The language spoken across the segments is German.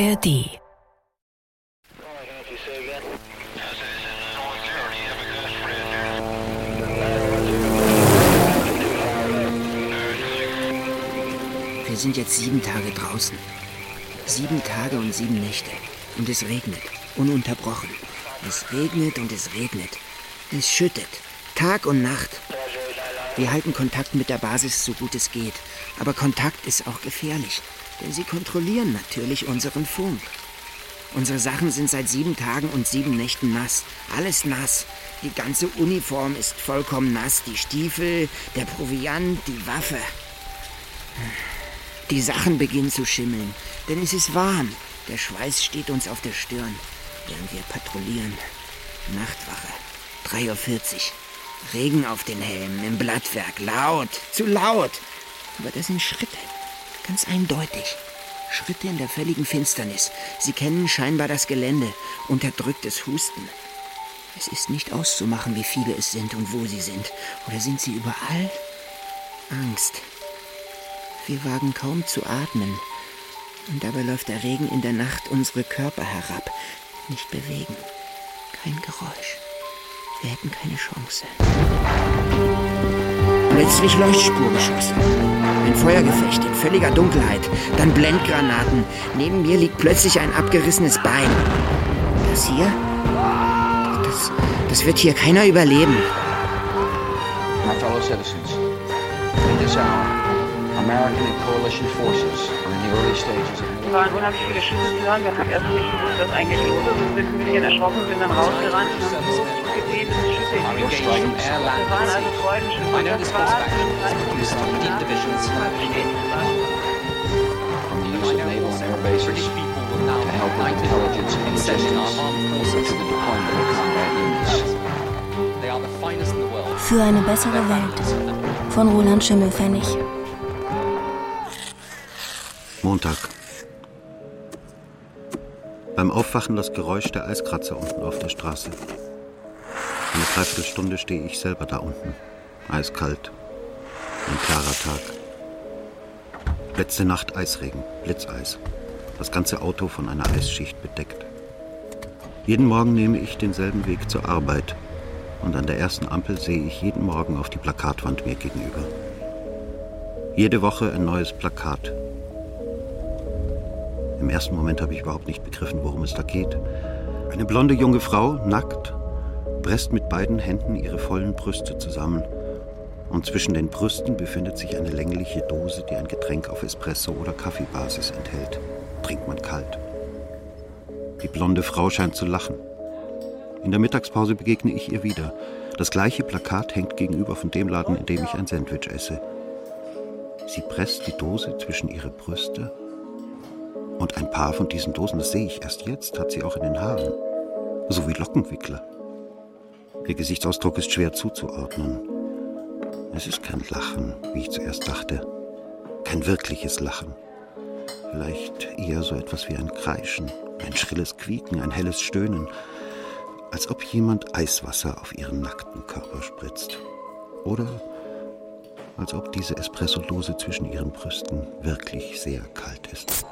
ARD. Wir sind jetzt sieben Tage draußen. Sieben Tage und sieben Nächte. Und es regnet. Ununterbrochen. Es regnet und es regnet. Es schüttet. Tag und Nacht. Wir halten Kontakt mit der Basis so gut es geht. Aber Kontakt ist auch gefährlich. Denn sie kontrollieren natürlich unseren Funk. Unsere Sachen sind seit sieben Tagen und sieben Nächten nass. Alles nass. Die ganze Uniform ist vollkommen nass. Die Stiefel, der Proviant, die Waffe. Die Sachen beginnen zu schimmeln, denn es ist warm. Der Schweiß steht uns auf der Stirn, während wir patrouillieren. Nachtwache, 3.40 Uhr. Regen auf den Helmen, im Blattwerk, laut, zu laut. Aber das sind Schritte, ganz eindeutig. Schritte in der völligen Finsternis. Sie kennen scheinbar das Gelände, unterdrücktes Husten. Es ist nicht auszumachen, wie viele es sind und wo sie sind. Oder sind sie überall? Angst. Wir wagen kaum zu atmen. Und dabei läuft der Regen in der Nacht unsere Körper herab. Nicht bewegen. Kein Geräusch. Wir hätten keine Chance. Plötzlich Leuchtspurgeschosse. Ein Feuergefecht in völliger Dunkelheit. Dann Blendgranaten. Neben mir liegt plötzlich ein abgerissenes Bein. Das hier? Das, das wird hier keiner überleben. My fellow citizens, in this hour, American and coalition forces are in the early stages of Es waren unheimlich viele Schüsse zu hören. Wir haben erst nicht gewusst, was eigentlich los ist. Wir sind ein bisschen erschrocken, sind dann rausgerannt und haben so gesehen, dass Schüsse in die Luft. Das waren also Freudenschüsse. Das war will now help with intelligence and logistics the deployment of combat units. Für eine bessere Welt von Roland Schimmelfennig. Montag. Beim Aufwachen das Geräusch der Eiskratzer unten auf der Straße. Eine Dreiviertelstunde stehe ich selber da unten. Eiskalt. Ein klarer Tag. Letzte Nacht Eisregen, Blitzeis. Das ganze Auto von einer Eisschicht bedeckt. Jeden Morgen nehme ich denselben Weg zur Arbeit. Und an der ersten Ampel sehe ich jeden Morgen auf die Plakatwand mir gegenüber. Jede Woche ein neues Plakat. Im ersten Moment habe ich überhaupt nicht begriffen, worum es da geht. Eine blonde junge Frau, nackt, presst mit beiden Händen ihre vollen Brüste zusammen. Und zwischen den Brüsten befindet sich eine längliche Dose, die ein Getränk auf Espresso- oder Kaffeebasis enthält. Trinkt man kalt. Die blonde Frau scheint zu lachen. In der Mittagspause begegne ich ihr wieder. Das gleiche Plakat hängt gegenüber von dem Laden, in dem ich ein Sandwich esse. Sie presst die Dose zwischen ihre Brüste und ein paar von diesen Dosen, das sehe ich erst jetzt, hat sie auch in den Haaren. So wie Lockenwickler. Ihr Gesichtsausdruck ist schwer zuzuordnen. Es ist kein Lachen, wie ich zuerst dachte. Kein wirkliches Lachen. Vielleicht eher so etwas wie ein Kreischen, ein schrilles Quieken, ein helles Stöhnen. Als ob jemand Eiswasser auf ihren nackten Körper spritzt. Oder als ob diese Espressodose zwischen ihren Brüsten wirklich sehr kalt ist.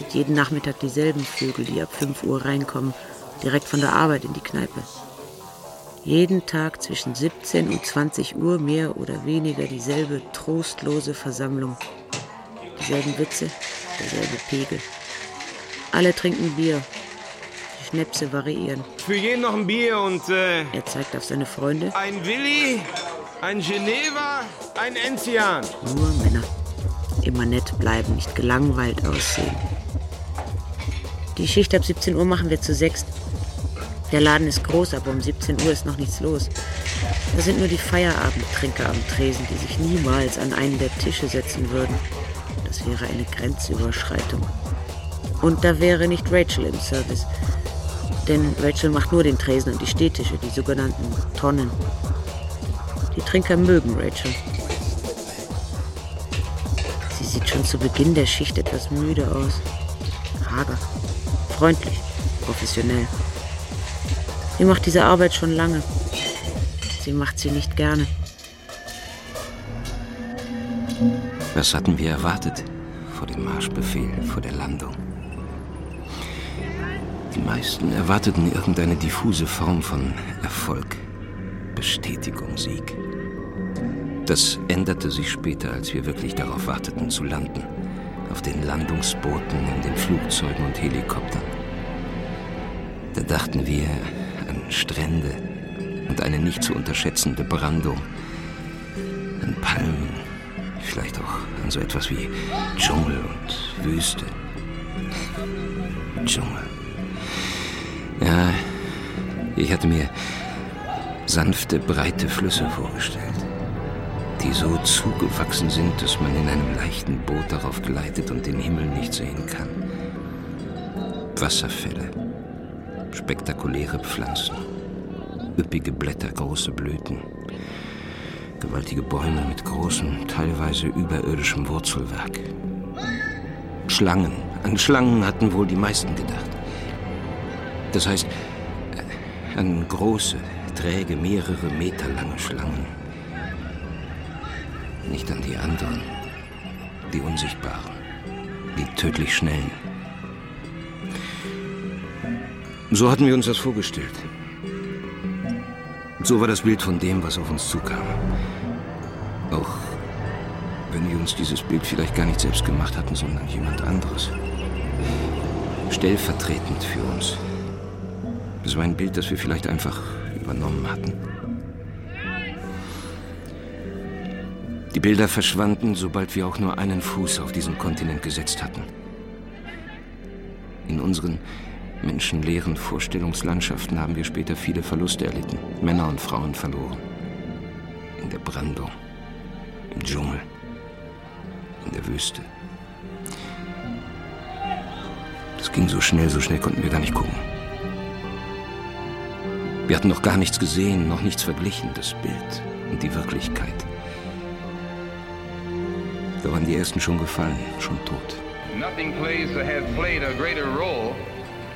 Es sind jeden Nachmittag dieselben Vögel, die ab 5 Uhr reinkommen, direkt von der Arbeit in die Kneipe. Jeden Tag zwischen 17 und 20 Uhr mehr oder weniger dieselbe trostlose Versammlung. Dieselben Witze, derselbe Pegel. Alle trinken Bier. Die Schnäpse variieren. Für jeden noch ein Bier und äh, Er zeigt auf seine Freunde. ein Willi, ein Geneva, ein Enzian. Nur Männer. Immer nett bleiben, nicht gelangweilt aussehen. Die Schicht ab 17 Uhr machen wir zu sechst. Der Laden ist groß, aber um 17 Uhr ist noch nichts los. Da sind nur die Feierabendtrinker am Tresen, die sich niemals an einen der Tische setzen würden. Das wäre eine Grenzüberschreitung. Und da wäre nicht Rachel im Service. Denn Rachel macht nur den Tresen und die Stehtische, die sogenannten Tonnen. Die Trinker mögen Rachel. Sie sieht schon zu Beginn der Schicht etwas müde aus. Hager. Freundlich. Professionell. Sie macht diese Arbeit schon lange. Sie macht sie nicht gerne. Was hatten wir erwartet vor dem Marschbefehl, vor der Landung? Die meisten erwarteten irgendeine diffuse Form von Erfolg, Bestätigung, Sieg. Das änderte sich später, als wir wirklich darauf warteten zu landen. Auf den Landungsbooten, in den Flugzeugen und Helikoptern. Da dachten wir an Strände und eine nicht zu unterschätzende Brandung. An Palmen, vielleicht auch an so etwas wie Dschungel und Wüste. Dschungel. Ja, ich hatte mir sanfte, breite Flüsse vorgestellt, die so zugewachsen sind, dass man in einem leichten Boot darauf gleitet und den Himmel nicht sehen kann. Wasserfälle, spektakuläre Pflanzen, üppige Blätter, große Blüten, gewaltige Bäume mit großem, teilweise überirdischem Wurzelwerk. Schlangen, an Schlangen hatten wohl die meisten gedacht. Das heißt, äh, an große, träge, mehrere Meter lange Schlangen. Nicht an die anderen, die unsichtbaren, die tödlich schnellen. So hatten wir uns das vorgestellt. So war das Bild von dem, was auf uns zukam. Auch wenn wir uns dieses Bild vielleicht gar nicht selbst gemacht hatten, sondern jemand anderes. Stellvertretend für uns. Es war ein Bild, das wir vielleicht einfach übernommen hatten. Die Bilder verschwanden, sobald wir auch nur einen Fuß auf diesen Kontinent gesetzt hatten. In unseren menschenleeren Vorstellungslandschaften haben wir später viele Verluste erlitten, Männer und Frauen verloren. In der Brandung, im Dschungel, in der Wüste. Das ging so schnell, so schnell konnten wir gar nicht gucken. Wir hatten noch gar nichts gesehen, noch nichts verglichen, das Bild und die Wirklichkeit. Da waren die ersten schon gefallen, schon tot. Nothing plays has played a greater role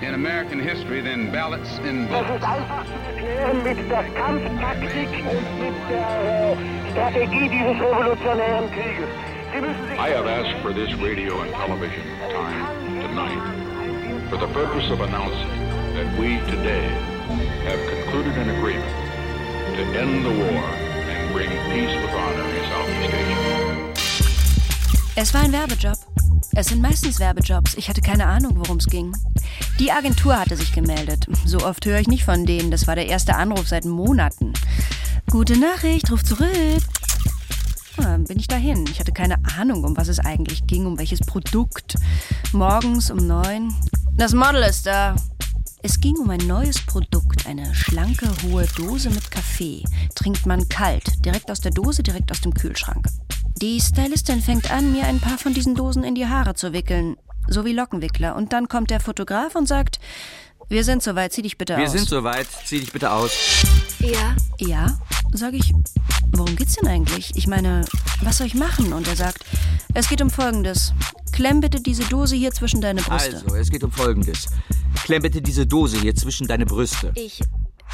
in American history than ballots in Das ist einfach zu erklären mit der Kampftaktik und mit der äh, Strategie dieses revolutionären Krieges. Sie müssen sich I have asked for this radio and television time tonight for the purpose of announcing that we today have concluded an agreement to end the war and bring peace with honor in Southeast Asia. Es war ein Werbejob. Es sind meistens Werbejobs. Ich hatte keine Ahnung, worum es ging. Die Agentur hatte sich gemeldet. So oft höre ich nicht von denen. Das war der erste Anruf seit Monaten. Gute Nachricht, ruf zurück. Ja, bin ich dahin. Ich hatte keine Ahnung, um was es eigentlich ging, um welches Produkt. Morgens um neun. Das Model ist da. Es ging um ein neues Produkt, eine schlanke, hohe Dose mit Kaffee. Trinkt man kalt, direkt aus der Dose, direkt aus dem Kühlschrank. Die Stylistin fängt an, mir ein paar von diesen Dosen in die Haare zu wickeln, so wie Lockenwickler. Und dann kommt der Fotograf und sagt, wir sind soweit, zieh dich bitte Wir aus. sind soweit, zieh dich bitte aus. Ja. Ja, sag ich, worum geht's denn eigentlich? Ich meine, was soll ich machen? Und er sagt, es geht um Folgendes. Klemm bitte diese Dose hier zwischen deine Brüste. Also, es geht um Folgendes. Klemm bitte diese Dose hier zwischen deine Brüste. Ich,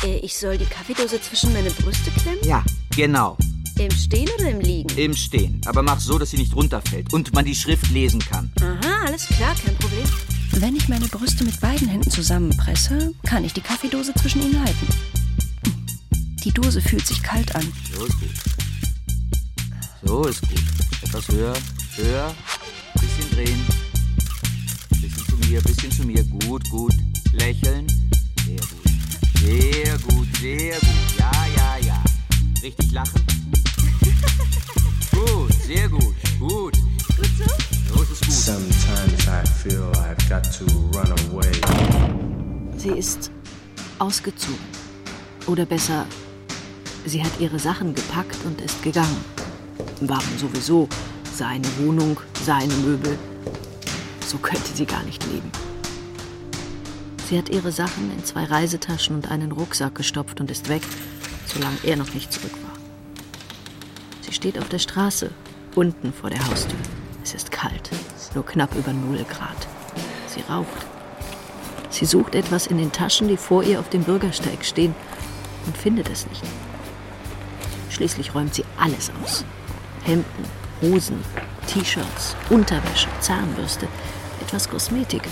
äh, ich soll die Kaffeedose zwischen meine Brüste klemmen? Ja, genau. Im Stehen oder im Liegen? Im Stehen. Aber mach so, dass sie nicht runterfällt und man die Schrift lesen kann. Aha, alles klar, kein Problem. Wenn ich meine Brüste mit beiden Händen zusammenpresse, kann ich die Kaffeedose zwischen ihnen halten. Die Dose fühlt sich kalt an. So ist gut. So ist gut. Etwas höher, höher. Bisschen drehen. Bisschen zu mir, bisschen zu mir. Gut, gut. Lächeln. Sehr gut. Sehr gut, sehr gut. Ja, ja, ja. Richtig lachen. Gut, sehr gut. Gut. Gut so? So ist es gut. Sometimes I feel I've got to run away. Sie ist ausgezogen. Oder besser, sie hat ihre Sachen gepackt und ist gegangen. Waren sowieso seine Wohnung, seine Möbel. So könnte sie gar nicht leben. Sie hat ihre Sachen in zwei Reisetaschen und einen Rucksack gestopft und ist weg, solange er noch nicht zurück war. Sie steht auf der Straße, unten vor der Haustür. Es ist kalt, nur knapp über 0 Grad. Sie raucht. Sie sucht etwas in den Taschen, die vor ihr auf dem Bürgersteig stehen, und findet es nicht. Schließlich räumt sie alles aus. Hemden, Hosen, T-Shirts, Unterwäsche, Zahnbürste, etwas Kosmetik,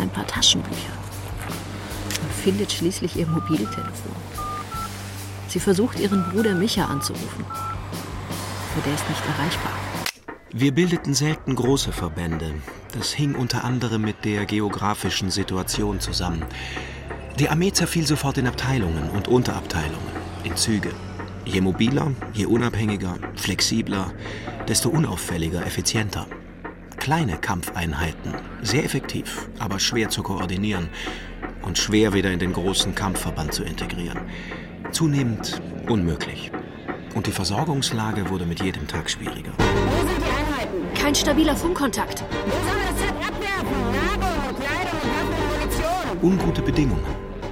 ein paar Taschenbücher. Und findet schließlich ihr Mobiltelefon. Sie versucht, ihren Bruder Micha anzurufen. Der ist nicht erreichbar. Wir bildeten selten große Verbände. Das hing unter anderem mit der geografischen Situation zusammen. Die Armee zerfiel sofort in Abteilungen und Unterabteilungen, in Züge. Je mobiler, je unabhängiger, flexibler, desto unauffälliger, effizienter. Kleine Kampfeinheiten, sehr effektiv, aber schwer zu koordinieren und schwer wieder in den großen Kampfverband zu integrieren. Zunehmend unmöglich. Und die Versorgungslage wurde mit jedem Tag schwieriger. Kein stabiler Funkkontakt. Ungute Bedingungen,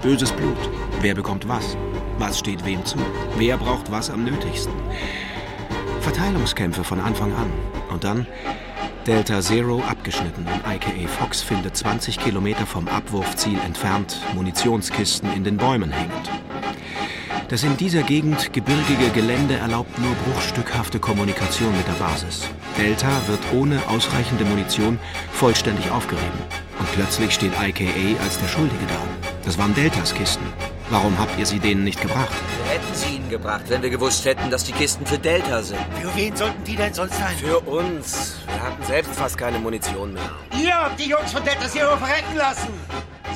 böses Blut. Wer bekommt was? Was steht wem zu? Wer braucht was am nötigsten? Verteilungskämpfe von Anfang an. Und dann Delta Zero abgeschnitten und IKA Fox findet 20 Kilometer vom Abwurfziel entfernt Munitionskisten in den Bäumen hängend. Das in dieser Gegend gebirgige Gelände erlaubt nur bruchstückhafte Kommunikation mit der Basis. Delta wird ohne ausreichende Munition vollständig aufgerieben. Und plötzlich steht IKA als der Schuldige da. Das waren Deltas Kisten. Warum habt ihr sie denen nicht gebracht? Wir hätten sie ihnen gebracht, wenn wir gewusst hätten, dass die Kisten für Delta sind. Für wen sollten die denn sonst sein? Für uns. Wir hatten selbst fast keine Munition mehr. Ihr habt die Jungs von Delta Zero verrecken lassen!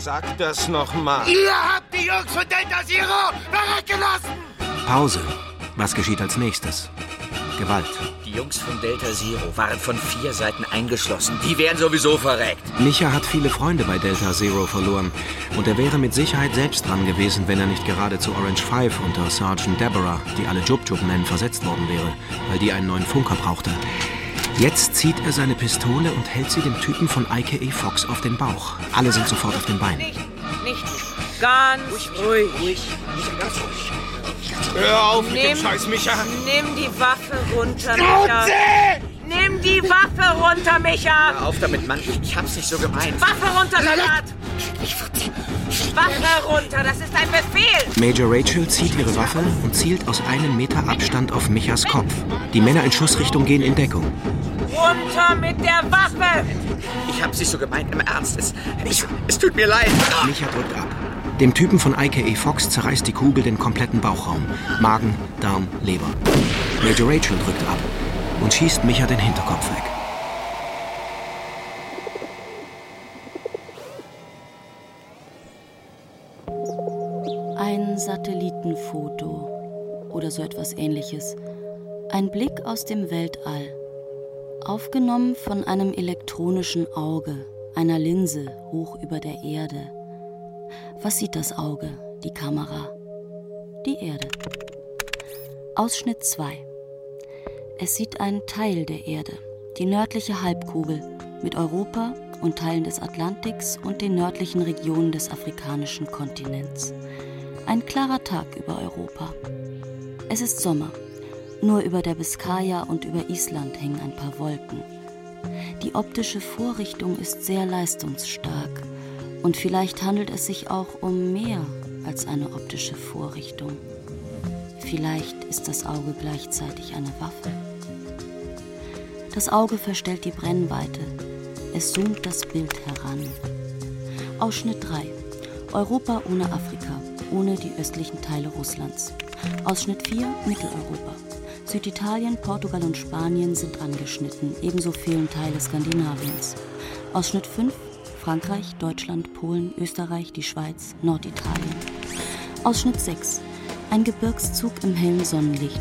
Sag das nochmal. Ihr habt die Jungs von Delta Zero verrecken lassen! Pause. Was geschieht als nächstes? Gewalt. Die Jungs von Delta Zero waren von vier Seiten eingeschlossen. Die wären sowieso verreckt. Micha hat viele Freunde bei Delta Zero verloren. Und er wäre mit Sicherheit selbst dran gewesen, wenn er nicht gerade zu Orange 5 unter Sergeant Deborah, die alle Jub Jub nennen, versetzt worden wäre, weil die einen neuen Funker brauchte. Jetzt zieht er seine Pistole und hält sie dem Typen von IKA Fox auf den Bauch. Alle sind sofort auf den Beinen. Nicht ganz ruhig. ruhig. Ganz ruhig. Hör auf mit Nimm- dem Scheiß, Micha. Nimm die Waffe runter, Schnauze! Micha. Nimm die Waffe runter, Micha. Hör auf damit, Mann. Ich, ich hab's nicht so gemeint. Waffe runter, Salat. Waffe runter, das ist ein Befehl. Major Rachel zieht ihre Waffe und zielt aus einem Meter Abstand auf Michas Kopf. Die Männer in Schussrichtung gehen in Deckung. Runter mit der Waffe. Ich hab's nicht so gemeint. Im Ernst. Es, ich, es tut mir leid. Micha drückt ab. Dem Typen von IKA Fox zerreißt die Kugel den kompletten Bauchraum. Magen, Darm, Leber. Major Rachel drückt ab und schießt Micha den Hinterkopf weg. Ein Satellitenfoto oder so etwas ähnliches. Ein Blick aus dem Weltall. Aufgenommen von einem elektronischen Auge, einer Linse hoch über der Erde. Was sieht das Auge, die Kamera? Die Erde. Ausschnitt 2. Es sieht einen Teil der Erde, die nördliche Halbkugel, mit Europa und Teilen des Atlantiks und den nördlichen Regionen des afrikanischen Kontinents. Ein klarer Tag über Europa. Es ist Sommer. Nur über der Biskaya und über Island hängen ein paar Wolken. Die optische Vorrichtung ist sehr leistungsstark und vielleicht handelt es sich auch um mehr als eine optische Vorrichtung. Vielleicht ist das Auge gleichzeitig eine Waffe. Das Auge verstellt die Brennweite. Es zoomt das Bild heran. Ausschnitt 3. Europa ohne Afrika, ohne die östlichen Teile Russlands. Ausschnitt 4. Mitteleuropa. Süditalien, Portugal und Spanien sind angeschnitten, ebenso fehlen Teile Skandinaviens. Ausschnitt 5. Frankreich, Deutschland, Polen, Österreich, die Schweiz, Norditalien. Ausschnitt 6. Ein Gebirgszug im hellen Sonnenlicht.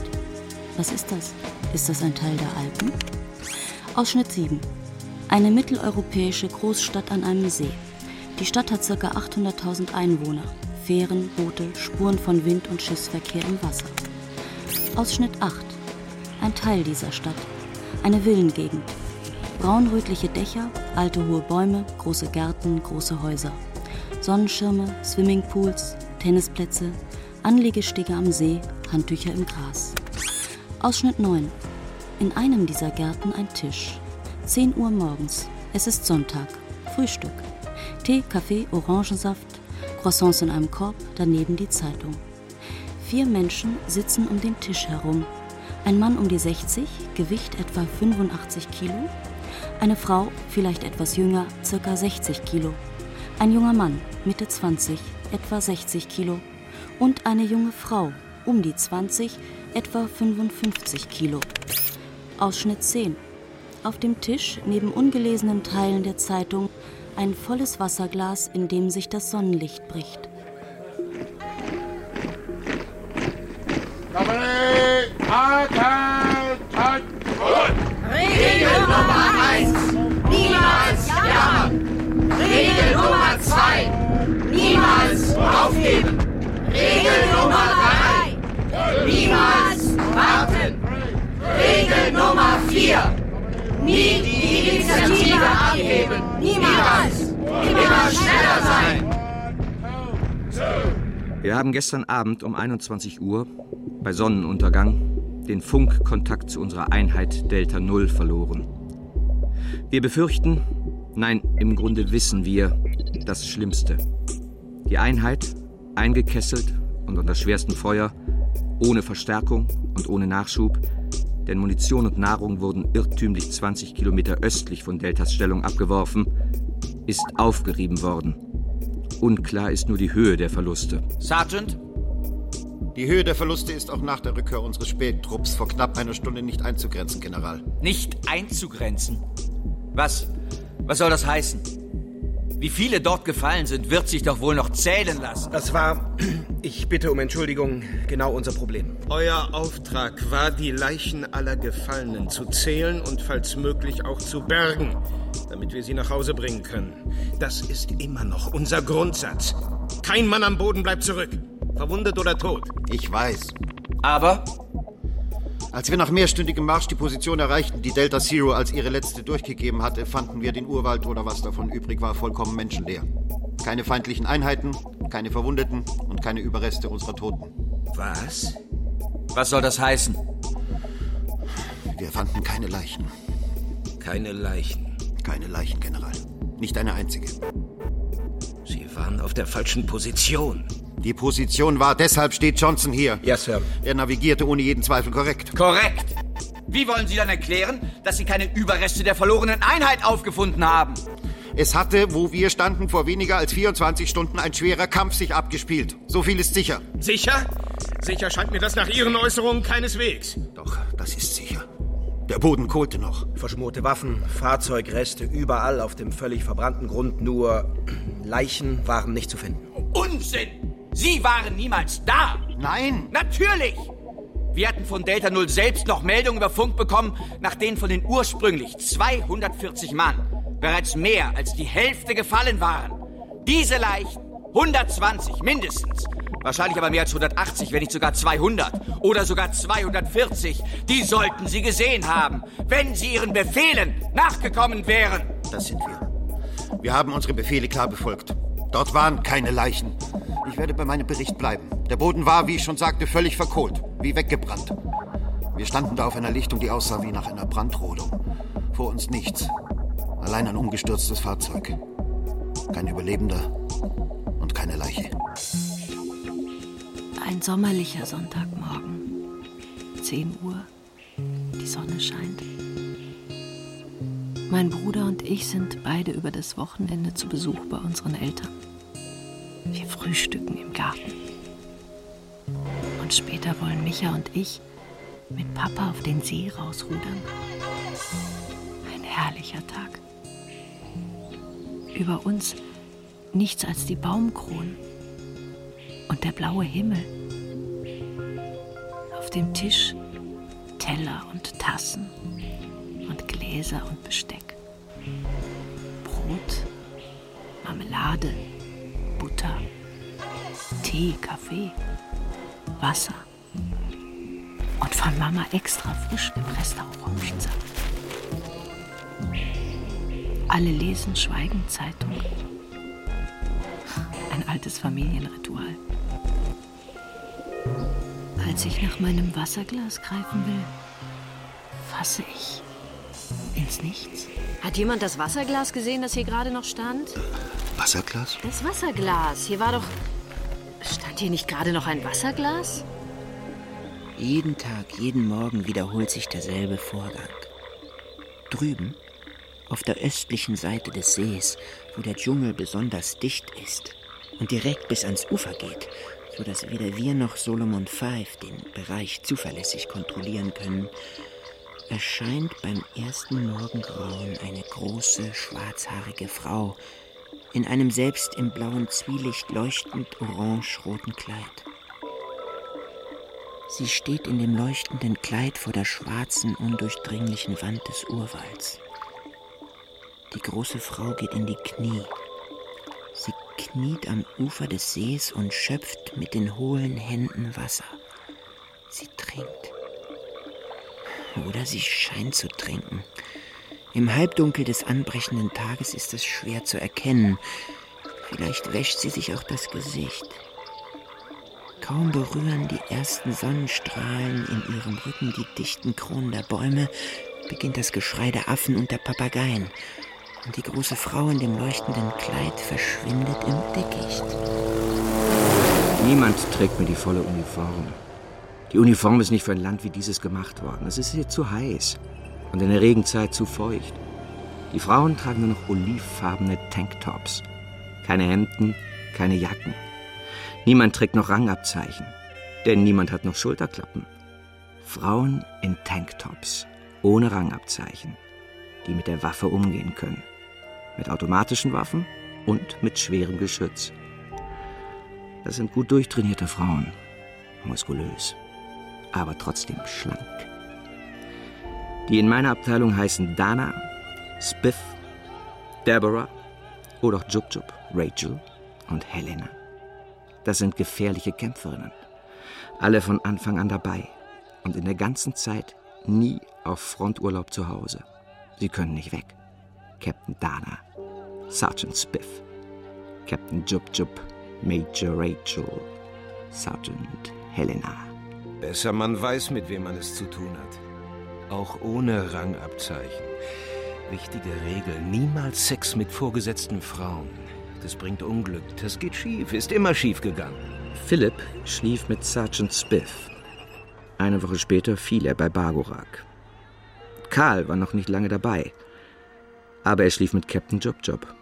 Was ist das? Ist das ein Teil der Alpen? Ausschnitt 7. Eine mitteleuropäische Großstadt an einem See. Die Stadt hat ca. 800.000 Einwohner. Fähren, Boote, Spuren von Wind- und Schiffsverkehr im Wasser. Ausschnitt 8. Ein Teil dieser Stadt. Eine Villengegend. Braunrötliche Dächer, alte hohe Bäume, große Gärten, große Häuser. Sonnenschirme, Swimmingpools, Tennisplätze, Anlegestege am See, Handtücher im Gras. Ausschnitt 9. In einem dieser Gärten ein Tisch. 10 Uhr morgens. Es ist Sonntag. Frühstück. Tee, Kaffee, Orangensaft, Croissants in einem Korb, daneben die Zeitung. Vier Menschen sitzen um den Tisch herum. Ein Mann um die 60, Gewicht etwa 85 Kilo. Eine Frau, vielleicht etwas jünger, circa 60 Kilo. Ein junger Mann, Mitte 20, etwa 60 Kilo. Und eine junge Frau, um die 20, etwa 55 Kilo. Ausschnitt 10. Auf dem Tisch, neben ungelesenen Teilen der Zeitung, ein volles Wasserglas, in dem sich das Sonnenlicht bricht. Regel Nummer 1. Niemals jammern. Regel Nummer 2. Niemals aufgeben. Regel Nummer 3. Niemals warten. Regel Nummer 4. Nie die Initiative abgeben. Niemals. Immer schneller sein. Wir haben gestern Abend um 21 Uhr bei Sonnenuntergang den Funkkontakt zu unserer Einheit Delta Null verloren. Wir befürchten, nein, im Grunde wissen wir, das Schlimmste. Die Einheit, eingekesselt und unter schwerstem Feuer, ohne Verstärkung und ohne Nachschub, denn Munition und Nahrung wurden irrtümlich 20 Kilometer östlich von Deltas Stellung abgeworfen, ist aufgerieben worden. Unklar ist nur die Höhe der Verluste. Sergeant? Die Höhe der Verluste ist auch nach der Rückkehr unseres Spättrupps vor knapp einer Stunde nicht einzugrenzen, General. Nicht einzugrenzen? Was? Was soll das heißen? Wie viele dort gefallen sind, wird sich doch wohl noch zählen lassen. Das war, ich bitte um Entschuldigung, genau unser Problem. Euer Auftrag war, die Leichen aller Gefallenen zu zählen und falls möglich auch zu bergen, damit wir sie nach Hause bringen können. Das ist immer noch unser Grundsatz. Kein Mann am Boden bleibt zurück. Verwundet oder tot. Ich weiß. Aber? Als wir nach mehrstündigem Marsch die Position erreichten, die Delta Zero als ihre letzte durchgegeben hatte, fanden wir den Urwald oder was davon übrig war vollkommen menschenleer. Keine feindlichen Einheiten, keine Verwundeten und keine Überreste unserer Toten. Was? Was soll das heißen? Wir fanden keine Leichen. Keine Leichen. Keine Leichen, General. Nicht eine einzige. Sie waren auf der falschen Position. Die Position war, deshalb steht Johnson hier. Ja, Sir. Er navigierte ohne jeden Zweifel korrekt. Korrekt. Wie wollen Sie dann erklären, dass Sie keine Überreste der verlorenen Einheit aufgefunden haben? Es hatte, wo wir standen, vor weniger als 24 Stunden ein schwerer Kampf sich abgespielt. So viel ist sicher. Sicher? Sicher scheint mir das nach Ihren Äußerungen keineswegs. Doch, das ist sicher. Der Boden kohlte noch. Verschmorte Waffen, Fahrzeugreste überall auf dem völlig verbrannten Grund, nur Leichen waren nicht zu finden. Unsinn! Sie waren niemals da! Nein! Natürlich! Wir hatten von Delta Null selbst noch Meldungen über Funk bekommen, nach denen von den ursprünglich 240 Mann bereits mehr als die Hälfte gefallen waren. Diese Leichen, 120 mindestens, wahrscheinlich aber mehr als 180, wenn nicht sogar 200 oder sogar 240, die sollten Sie gesehen haben, wenn Sie Ihren Befehlen nachgekommen wären. Das sind wir. Wir haben unsere Befehle klar befolgt. Dort waren keine Leichen. Ich werde bei meinem Bericht bleiben. Der Boden war, wie ich schon sagte, völlig verkohlt, wie weggebrannt. Wir standen da auf einer Lichtung, die aussah wie nach einer Brandrodung. Vor uns nichts. Allein ein umgestürztes Fahrzeug. Kein Überlebender und keine Leiche. Ein sommerlicher Sonntagmorgen. 10 Uhr. Die Sonne scheint. Mein Bruder und ich sind beide über das Wochenende zu Besuch bei unseren Eltern. Wir frühstücken im Garten. Und später wollen Micha und ich mit Papa auf den See rausrudern. Ein herrlicher Tag. Über uns nichts als die Baumkronen und der blaue Himmel. Auf dem Tisch Teller und Tassen Gläser und Besteck. Brot, Marmelade, Butter, Tee, Kaffee, Wasser und von Mama extra frisch gepresster Orangensaft. Alle lesen schweigend Zeitung. Ein altes Familienritual. Als ich nach meinem Wasserglas greifen will, fasse ich ins Nichts. Hat jemand das Wasserglas gesehen, das hier gerade noch stand? Wasserglas? Das Wasserglas. Hier war doch. Stand hier nicht gerade noch ein Wasserglas? Jeden Tag, jeden Morgen wiederholt sich derselbe Vorgang. Drüben, auf der östlichen Seite des Sees, wo der Dschungel besonders dicht ist und direkt bis ans Ufer geht, so dass weder wir noch Solomon Five den Bereich zuverlässig kontrollieren können, erscheint beim ersten Morgengrauen eine große, schwarzhaarige Frau in einem selbst im blauen Zwielicht leuchtend orange-roten Kleid. Sie steht in dem leuchtenden Kleid vor der schwarzen, undurchdringlichen Wand des Urwalds. Die große Frau geht in die Knie. Sie kniet am Ufer des Sees und schöpft mit den hohlen Händen Wasser. Sie trinkt. Oder sie scheint zu trinken. Im Halbdunkel des anbrechenden Tages ist es schwer zu erkennen. Vielleicht wäscht sie sich auch das Gesicht. Kaum berühren die ersten Sonnenstrahlen in ihrem Rücken die dichten Kronen der Bäume, beginnt das Geschrei der Affen und der Papageien. Und die große Frau in dem leuchtenden Kleid verschwindet im Dickicht. Niemand trägt mir die volle Uniform. Die Uniform ist nicht für ein Land wie dieses gemacht worden. Es ist hier zu heiß und in der Regenzeit zu feucht. Die Frauen tragen nur noch olivfarbene Tanktops. Keine Hemden, keine Jacken. Niemand trägt noch Rangabzeichen, denn niemand hat noch Schulterklappen. Frauen in Tanktops, ohne Rangabzeichen, die mit der Waffe umgehen können. Mit automatischen Waffen und mit schwerem Geschütz. Das sind gut durchtrainierte Frauen, muskulös, aber trotzdem schlank. Die in meiner Abteilung heißen Dana, Spiff, Deborah oder auch Jub Jub, Rachel und Helena. Das sind gefährliche Kämpferinnen. Alle von Anfang an dabei und in der ganzen Zeit nie auf Fronturlaub zu Hause. Sie können nicht weg. Captain Dana, Sergeant Spiff, Captain Jub Jub, Major Rachel, Sergeant Helena. Besser man weiß, mit wem man es zu tun hat. Auch ohne Rangabzeichen. Wichtige Regel, niemals Sex mit vorgesetzten Frauen. Das bringt Unglück. Das geht schief, ist immer schief gegangen. Philipp schlief mit Sergeant Spiff. Eine Woche später fiel er bei Bagorak. Karl war noch nicht lange dabei. Aber er schlief mit Captain Job Job.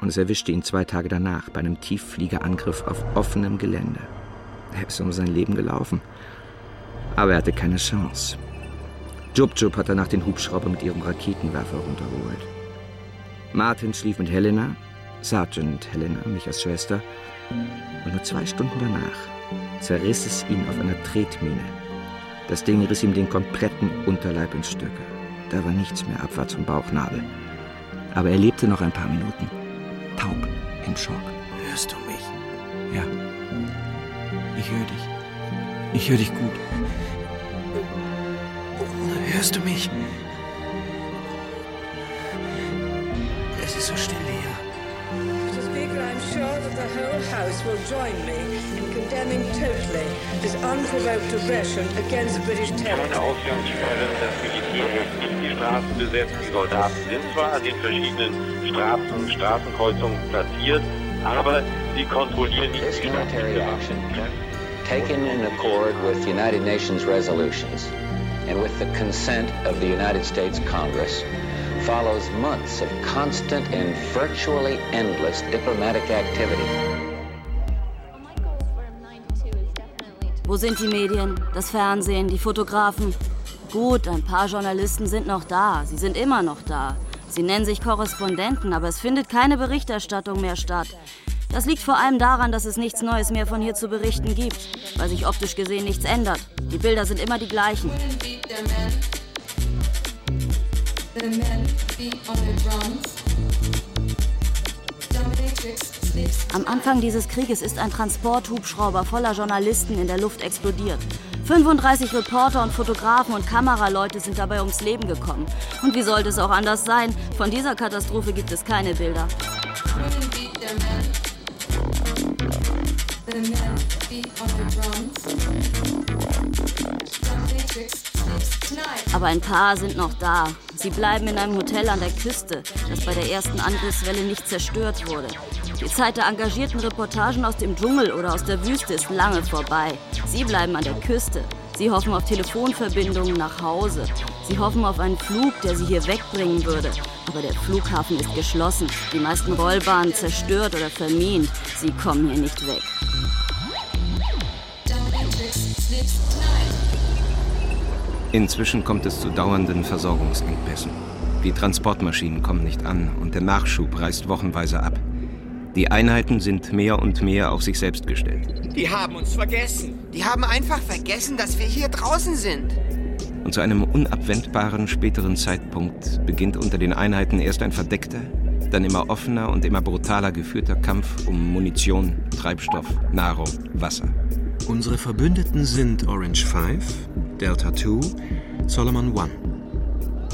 Und es erwischte ihn zwei Tage danach bei einem Tieffliegerangriff auf offenem Gelände. Er ist um sein Leben gelaufen. Aber er hatte keine Chance. Jub Jub hat danach den Hubschrauber mit ihrem Raketenwerfer runtergeholt. Martin schlief mit Helena, Sergeant Helena, Michas Schwester, und nur zwei Stunden danach zerriss es ihn auf einer Tretmine. Das Ding riss ihm den kompletten Unterleib in Stücke. Da war nichts mehr abwärts vom Bauchnabel. Aber er lebte noch ein paar Minuten. Taub, im Schock. Hörst du mich? Ja. Ich höre dich. Ich höre dich gut. Hörst du mich? Es ist so still hier. Mr. Speaker, I'm sure that the whole House will join me in condemning totally this unprovoked aggression against British Keine territory. Ausgangssperren, das Militär hält nicht die Straßen besetzt. Die Soldaten sind zwar an den verschiedenen Straßen und Straßenkreuzungen platziert, aber sie kontrollieren nicht This die military action, taken in accord with United Nations resolutions and with the consent of the United States Congress, follows months of constant and virtually endless diplomatic activity. Wo sind die Medien, das Fernsehen, die Fotografen? Gut, ein paar Journalisten sind noch da. Sie sind immer noch da. Sie nennen sich Korrespondenten, aber es findet keine Berichterstattung mehr statt. Das liegt vor allem daran, dass es nichts Neues mehr von hier zu berichten gibt, weil sich optisch gesehen nichts ändert. Die Bilder sind immer die gleichen. Am Anfang dieses Krieges ist ein Transporthubschrauber voller Journalisten in der Luft explodiert. 35 Reporter und Fotografen und Kameraleute sind dabei ums Leben gekommen. Und wie sollte es auch anders sein? Von dieser Katastrophe gibt es keine Bilder. Aber ein paar sind noch da. Sie bleiben in einem Hotel an der Küste, das bei der ersten Angriffswelle nicht zerstört wurde. Die Zeit der engagierten Reportagen aus dem Dschungel oder aus der Wüste ist lange vorbei. Sie bleiben an der Küste. Sie hoffen auf Telefonverbindungen nach Hause. Sie hoffen auf einen Flug, der sie hier wegbringen würde. Aber der Flughafen ist geschlossen, die meisten Rollbahnen zerstört oder vermint. Sie kommen hier nicht weg. Inzwischen kommt es zu dauernden Versorgungsengpässen. Die Transportmaschinen kommen nicht an und der Nachschub reißt wochenweise ab. Die Einheiten sind mehr und mehr auf sich selbst gestellt. Die haben uns vergessen. Die haben einfach vergessen, dass wir hier draußen sind. Und zu einem unabwendbaren späteren Zeitpunkt beginnt unter den Einheiten erst ein verdeckter, dann immer offener und immer brutaler geführter Kampf um Munition, Treibstoff, Nahrung, Wasser. Unsere Verbündeten sind Orange 5, Delta 2, Solomon 1.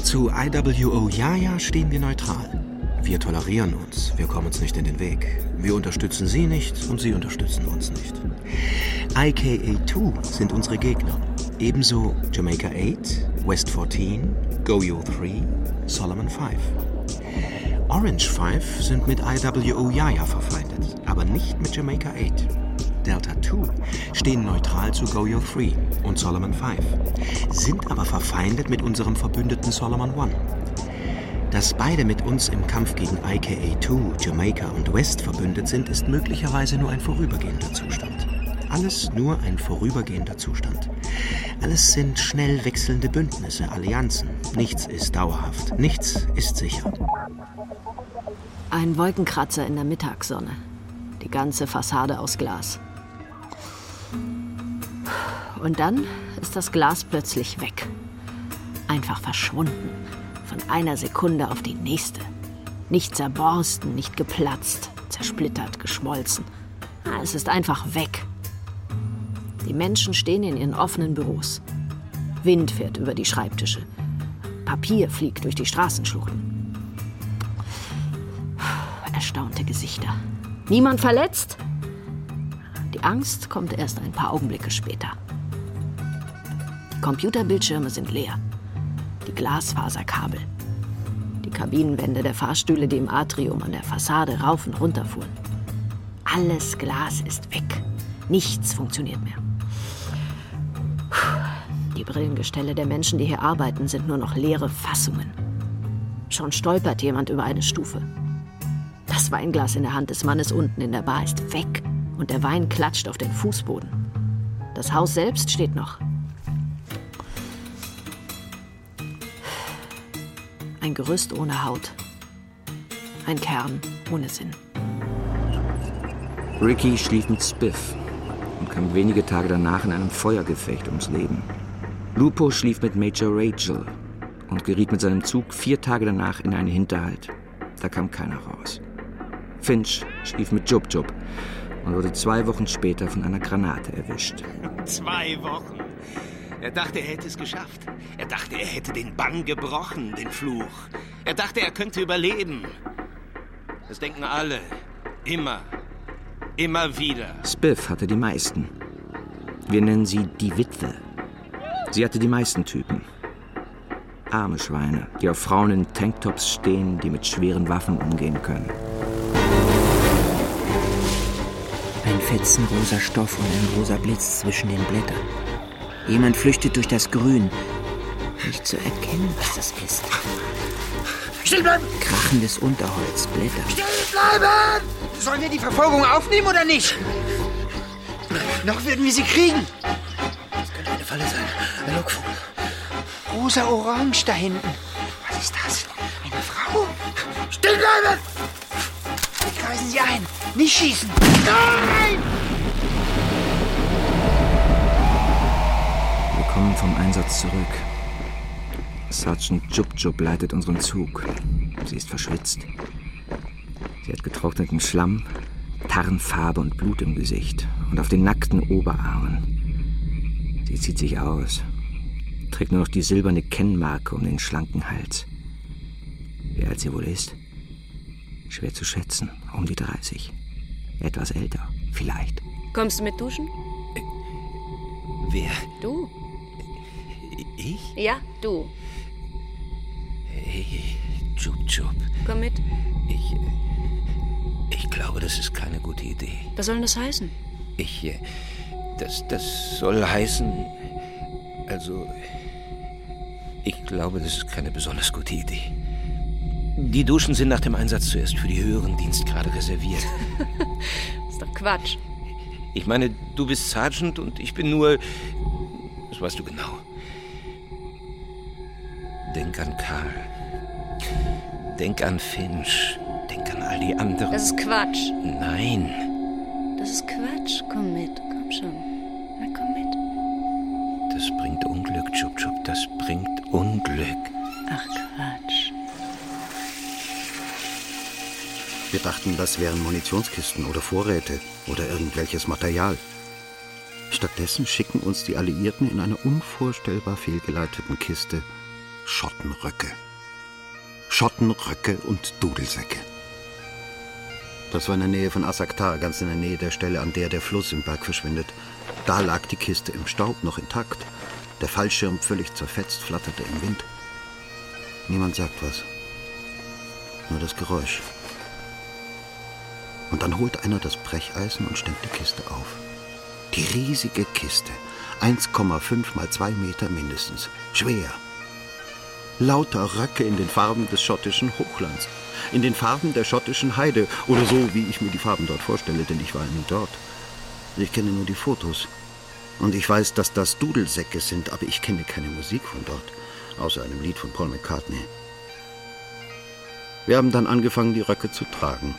Zu IWO Yaya stehen wir neutral. Wir tolerieren uns, wir kommen uns nicht in den Weg. Wir unterstützen sie nicht und sie unterstützen uns nicht. IKA-2 sind unsere Gegner. Ebenso Jamaica 8, West 14, Goyo 3, Solomon 5. Orange 5 sind mit IWO Yaya verfeindet, aber nicht mit Jamaica 8. Delta 2 stehen neutral zu Goyo 3 und Solomon 5, sind aber verfeindet mit unserem Verbündeten Solomon 1. Dass beide mit uns im Kampf gegen IKA-2, Jamaica und West verbündet sind, ist möglicherweise nur ein vorübergehender Zustand. Alles nur ein vorübergehender Zustand. Alles sind schnell wechselnde Bündnisse, Allianzen. Nichts ist dauerhaft, nichts ist sicher. Ein Wolkenkratzer in der Mittagssonne. Die ganze Fassade aus Glas. Und dann ist das Glas plötzlich weg. Einfach verschwunden. Von einer Sekunde auf die nächste. Nicht zerborsten, nicht geplatzt, zersplittert, geschmolzen. Ah, es ist einfach weg. Die Menschen stehen in ihren offenen Büros. Wind fährt über die Schreibtische. Papier fliegt durch die Straßenschluchten. Erstaunte Gesichter. Niemand verletzt? Die Angst kommt erst ein paar Augenblicke später. Die Computerbildschirme sind leer. Die Glasfaserkabel. Die Kabinenwände der Fahrstühle, die im Atrium an der Fassade rauf und runter fuhren. Alles Glas ist weg. Nichts funktioniert mehr. Die Brillengestelle der Menschen, die hier arbeiten, sind nur noch leere Fassungen. Schon stolpert jemand über eine Stufe. Das Weinglas in der Hand des Mannes unten in der Bar ist weg und der Wein klatscht auf den Fußboden. Das Haus selbst steht noch. Ein Gerüst ohne Haut. Ein Kern ohne Sinn. Ricky schlief mit Spiff und kam wenige Tage danach in einem Feuergefecht ums Leben. Lupo schlief mit Major Rachel und geriet mit seinem Zug vier Tage danach in einen Hinterhalt. Da kam keiner raus. Finch schlief mit Jub Jub und wurde zwei Wochen später von einer Granate erwischt. Zwei Wochen. Er dachte, er hätte es geschafft. Er dachte, er hätte den Bann gebrochen, den Fluch. Er dachte, er könnte überleben. Das denken alle. Immer. Immer wieder. Spiff hatte die meisten. Wir nennen sie die Witwe. Sie hatte die meisten Typen. Arme Schweine, die auf Frauen in Tanktops stehen, die mit schweren Waffen umgehen können. Fetzen rosa Stoff und ein rosa Blitz zwischen den Blättern. Jemand flüchtet durch das Grün. Nicht zu erkennen, was das ist. Stehen bleiben! Krachendes Unterholz, Blätter. Stehen bleiben! Sollen wir die Verfolgung aufnehmen oder nicht? Noch würden wir sie kriegen. Das könnte eine Falle sein. Ein Lockvogel. Rosa-orange da hinten. Was ist das? Eine Frau? Stehen bleiben! Wir kreisen sie ein. Nicht schießen. Nein! Wir kommen vom Einsatz zurück. Sergeant Jub Jub leitet unseren Zug. Sie ist verschwitzt. Sie hat getrockneten Schlamm, Tarnfarbe und Blut im Gesicht und auf den nackten Oberarmen. Sie zieht sich aus, trägt nur noch die silberne Kennmarke um den schlanken Hals. Wie alt sie wohl ist? Schwer zu schätzen, um die 30. Etwas älter, vielleicht. Kommst du mit duschen? Wer? Du. Ich? Ja, du. Hey, Jub Jub. Komm mit. Ich. Ich glaube, das ist keine gute Idee. Was soll denn das heißen? Ich. äh, Das, das soll heißen. Also, ich glaube, das ist keine besonders gute Idee. Die Duschen sind nach dem Einsatz zuerst für die höheren Dienstgrade reserviert. ist doch Quatsch. Ich meine, du bist Sergeant und ich bin nur. Das weißt du genau. Denk an Karl. Denk an Finch. Denk an all die anderen. Das ist Quatsch. Nein. Das ist Quatsch. Komm mit. Komm schon. Na, komm mit. Das bringt Unglück, Chup Chup. Das bringt Unglück. Ach, Quatsch. Wir dachten, das wären Munitionskisten oder Vorräte oder irgendwelches Material. Stattdessen schicken uns die Alliierten in einer unvorstellbar fehlgeleiteten Kiste Schottenröcke. Schottenröcke und Dudelsäcke. Das war in der Nähe von Asaktar, ganz in der Nähe der Stelle, an der der Fluss im Berg verschwindet. Da lag die Kiste im Staub noch intakt. Der Fallschirm völlig zerfetzt flatterte im Wind. Niemand sagt was. Nur das Geräusch. Und dann holt einer das Brecheisen und stemmt die Kiste auf. Die riesige Kiste, 1,5 mal 2 Meter mindestens, schwer. Lauter Röcke in den Farben des schottischen Hochlands, in den Farben der schottischen Heide oder so, wie ich mir die Farben dort vorstelle, denn ich war nie dort. Ich kenne nur die Fotos. Und ich weiß, dass das Dudelsäcke sind, aber ich kenne keine Musik von dort, außer einem Lied von Paul McCartney. Wir haben dann angefangen, die Röcke zu tragen.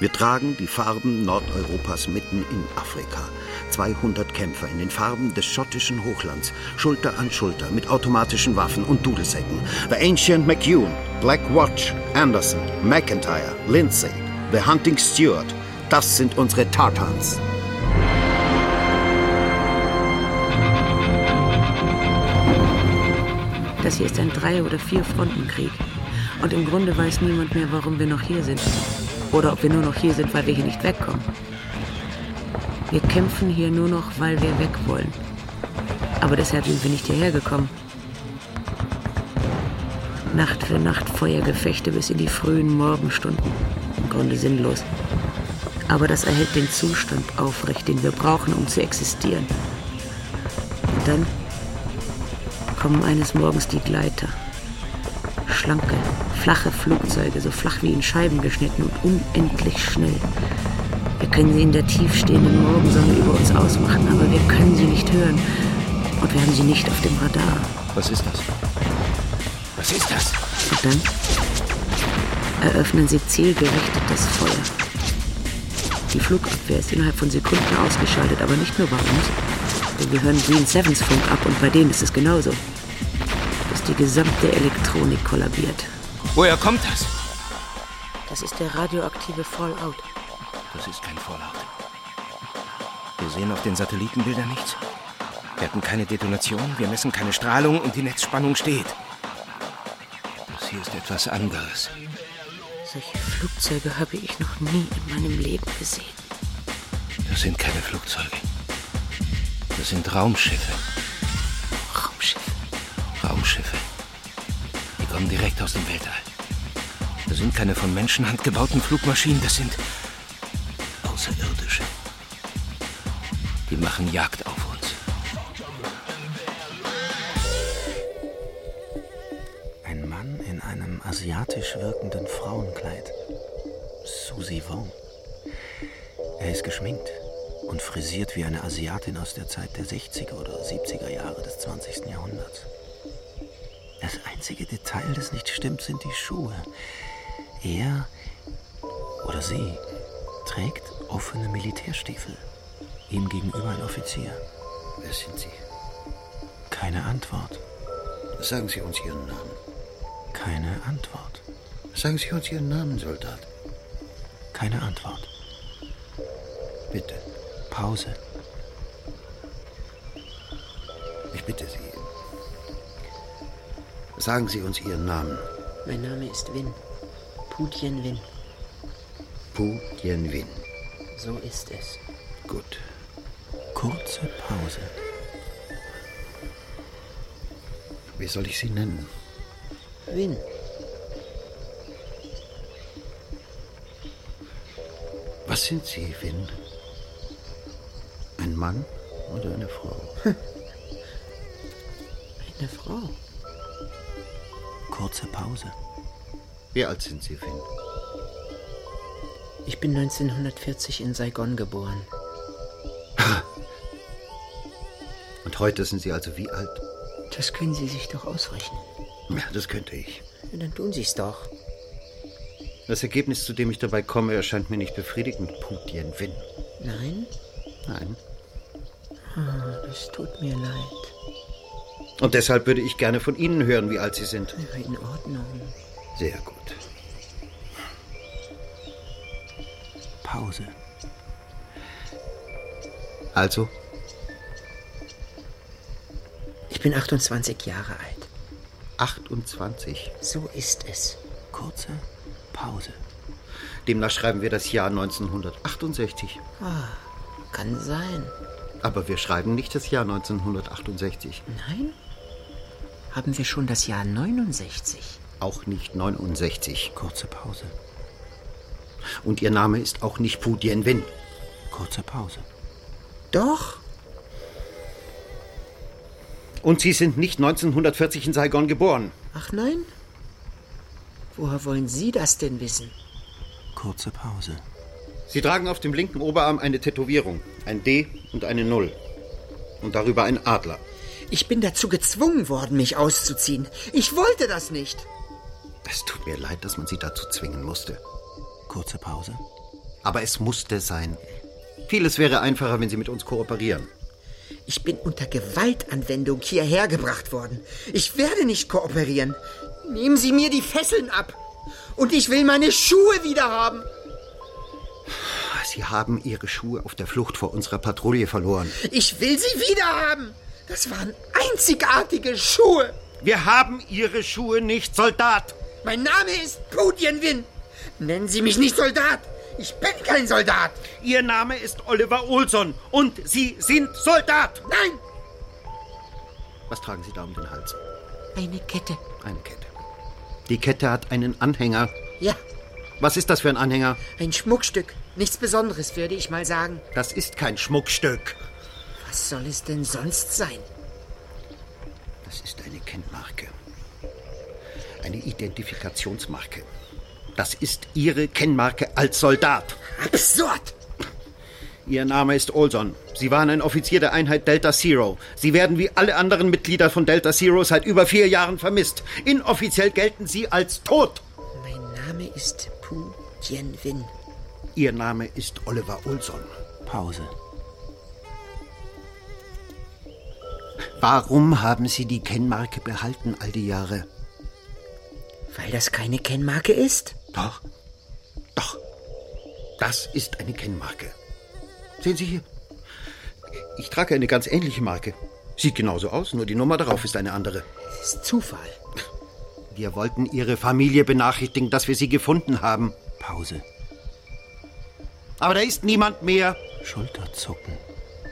Wir tragen die Farben Nordeuropas mitten in Afrika. 200 Kämpfer in den Farben des schottischen Hochlands, Schulter an Schulter mit automatischen Waffen und Dudelsäcken. The Ancient McEwen, Black Watch, Anderson, McIntyre, Lindsay, The Hunting Steward. Das sind unsere Tartans. Das hier ist ein Drei- oder Vier-Fronten-Krieg. Und im Grunde weiß niemand mehr, warum wir noch hier sind. Oder ob wir nur noch hier sind, weil wir hier nicht wegkommen. Wir kämpfen hier nur noch, weil wir weg wollen. Aber deshalb sind wir nicht hierher gekommen. Nacht für Nacht Feuergefechte bis in die frühen Morgenstunden. Im Grunde sinnlos. Aber das erhält den Zustand aufrecht, den wir brauchen, um zu existieren. Und dann kommen eines Morgens die Gleiter. Schlanke, flache Flugzeuge, so flach wie in Scheiben geschnitten und unendlich schnell. Wir können sie in der tiefstehenden Morgensonne über uns ausmachen, aber wir können sie nicht hören. Und wir haben sie nicht auf dem Radar. Was ist das? Was ist das? Und dann eröffnen sie zielgerichtet das Feuer. Die Flugabwehr ist innerhalb von Sekunden ausgeschaltet, aber nicht nur bei uns. Denn wir hören Green Sevens Funk ab und bei denen ist es genauso. Die gesamte Elektronik kollabiert. Woher kommt das? Das ist der radioaktive Fallout. Das ist kein Fallout. Wir sehen auf den Satellitenbildern nichts. Wir hatten keine Detonation, wir messen keine Strahlung und die Netzspannung steht. Das hier ist etwas anderes. Solche Flugzeuge habe ich noch nie in meinem Leben gesehen. Das sind keine Flugzeuge. Das sind. Raumschiffe? Raumschiffe. Die kommen direkt aus dem Weltall. Das sind keine von Menschenhand gebauten Flugmaschinen, das sind Außerirdische. Die machen Jagd auf uns. Ein Mann in einem asiatisch wirkenden Frauenkleid. Susie Wong. Er ist geschminkt und frisiert wie eine Asiatin aus der Zeit der 60er oder 70er Jahre des 20. Jahrhunderts. Das einzige Detail, das nicht stimmt, sind die Schuhe. Er oder sie trägt offene Militärstiefel. Ihm gegenüber ein Offizier. Wer sind Sie? Keine Antwort. Sagen Sie uns Ihren Namen. Keine Antwort. Sagen Sie uns Ihren Namen, Soldat. Keine Antwort. Bitte. Pause. Ich bitte Sie. Sagen Sie uns Ihren Namen. Mein Name ist Win. Putien Win. Pu Tien Win. So ist es. Gut. Kurze Pause. Wie soll ich Sie nennen? Win. Was sind Sie, Win? Ein Mann oder eine Frau? Eine Frau. Kurze Pause. Wie alt sind Sie, Finn? Ich bin 1940 in Saigon geboren. Und heute sind Sie also wie alt? Das können Sie sich doch ausrechnen. Ja, das könnte ich. Ja, dann tun Sie es doch. Das Ergebnis, zu dem ich dabei komme, erscheint mir nicht befriedigend, Pu Tien Win. Nein? Nein. Ah, das tut mir leid. Und deshalb würde ich gerne von Ihnen hören, wie alt Sie sind. In Ordnung. Sehr gut. Pause. Also? Ich bin 28 Jahre alt. 28? So ist es. Kurze Pause. Demnach schreiben wir das Jahr 1968. Ah, kann sein. Aber wir schreiben nicht das Jahr 1968. Nein? Haben wir schon das Jahr 69? Auch nicht 69. Kurze Pause. Und Ihr Name ist auch nicht Pu Dien Win. Kurze Pause. Doch. Und Sie sind nicht 1940 in Saigon geboren. Ach nein? Woher wollen Sie das denn wissen? Kurze Pause. Sie tragen auf dem linken Oberarm eine Tätowierung. Ein D und eine Null. Und darüber ein Adler. Ich bin dazu gezwungen worden, mich auszuziehen. Ich wollte das nicht. Es tut mir leid, dass man Sie dazu zwingen musste. Kurze Pause. Aber es musste sein. Vieles wäre einfacher, wenn Sie mit uns kooperieren. Ich bin unter Gewaltanwendung hierher gebracht worden. Ich werde nicht kooperieren. Nehmen Sie mir die Fesseln ab. Und ich will meine Schuhe wieder haben. Sie haben Ihre Schuhe auf der Flucht vor unserer Patrouille verloren. Ich will sie wieder haben. Das waren einzigartige Schuhe. Wir haben Ihre Schuhe nicht, Soldat. Mein Name ist Pudien Win. Nennen Sie mich nicht Soldat. Ich bin kein Soldat. Ihr Name ist Oliver Olson und Sie sind Soldat. Nein. Was tragen Sie da um den Hals? Eine Kette. Eine Kette. Die Kette hat einen Anhänger. Ja. Was ist das für ein Anhänger? Ein Schmuckstück. Nichts Besonderes, würde ich mal sagen. Das ist kein Schmuckstück. Was soll es denn sonst sein? Das ist eine Kennmarke. Eine Identifikationsmarke. Das ist Ihre Kennmarke als Soldat. Absurd! Ihr Name ist Olson. Sie waren ein Offizier der Einheit Delta Zero. Sie werden wie alle anderen Mitglieder von Delta Zero seit über vier Jahren vermisst. Inoffiziell gelten Sie als tot. Mein Name ist Pu Tien Win. Ihr Name ist Oliver Olson. Pause. Warum haben Sie die Kennmarke behalten all die Jahre? Weil das keine Kennmarke ist? Doch. Doch. Das ist eine Kennmarke. Sehen Sie hier. Ich trage eine ganz ähnliche Marke. Sieht genauso aus, nur die Nummer darauf ist eine andere. Das ist Zufall. Wir wollten Ihre Familie benachrichtigen, dass wir sie gefunden haben. Pause. Aber da ist niemand mehr. Schulterzucken.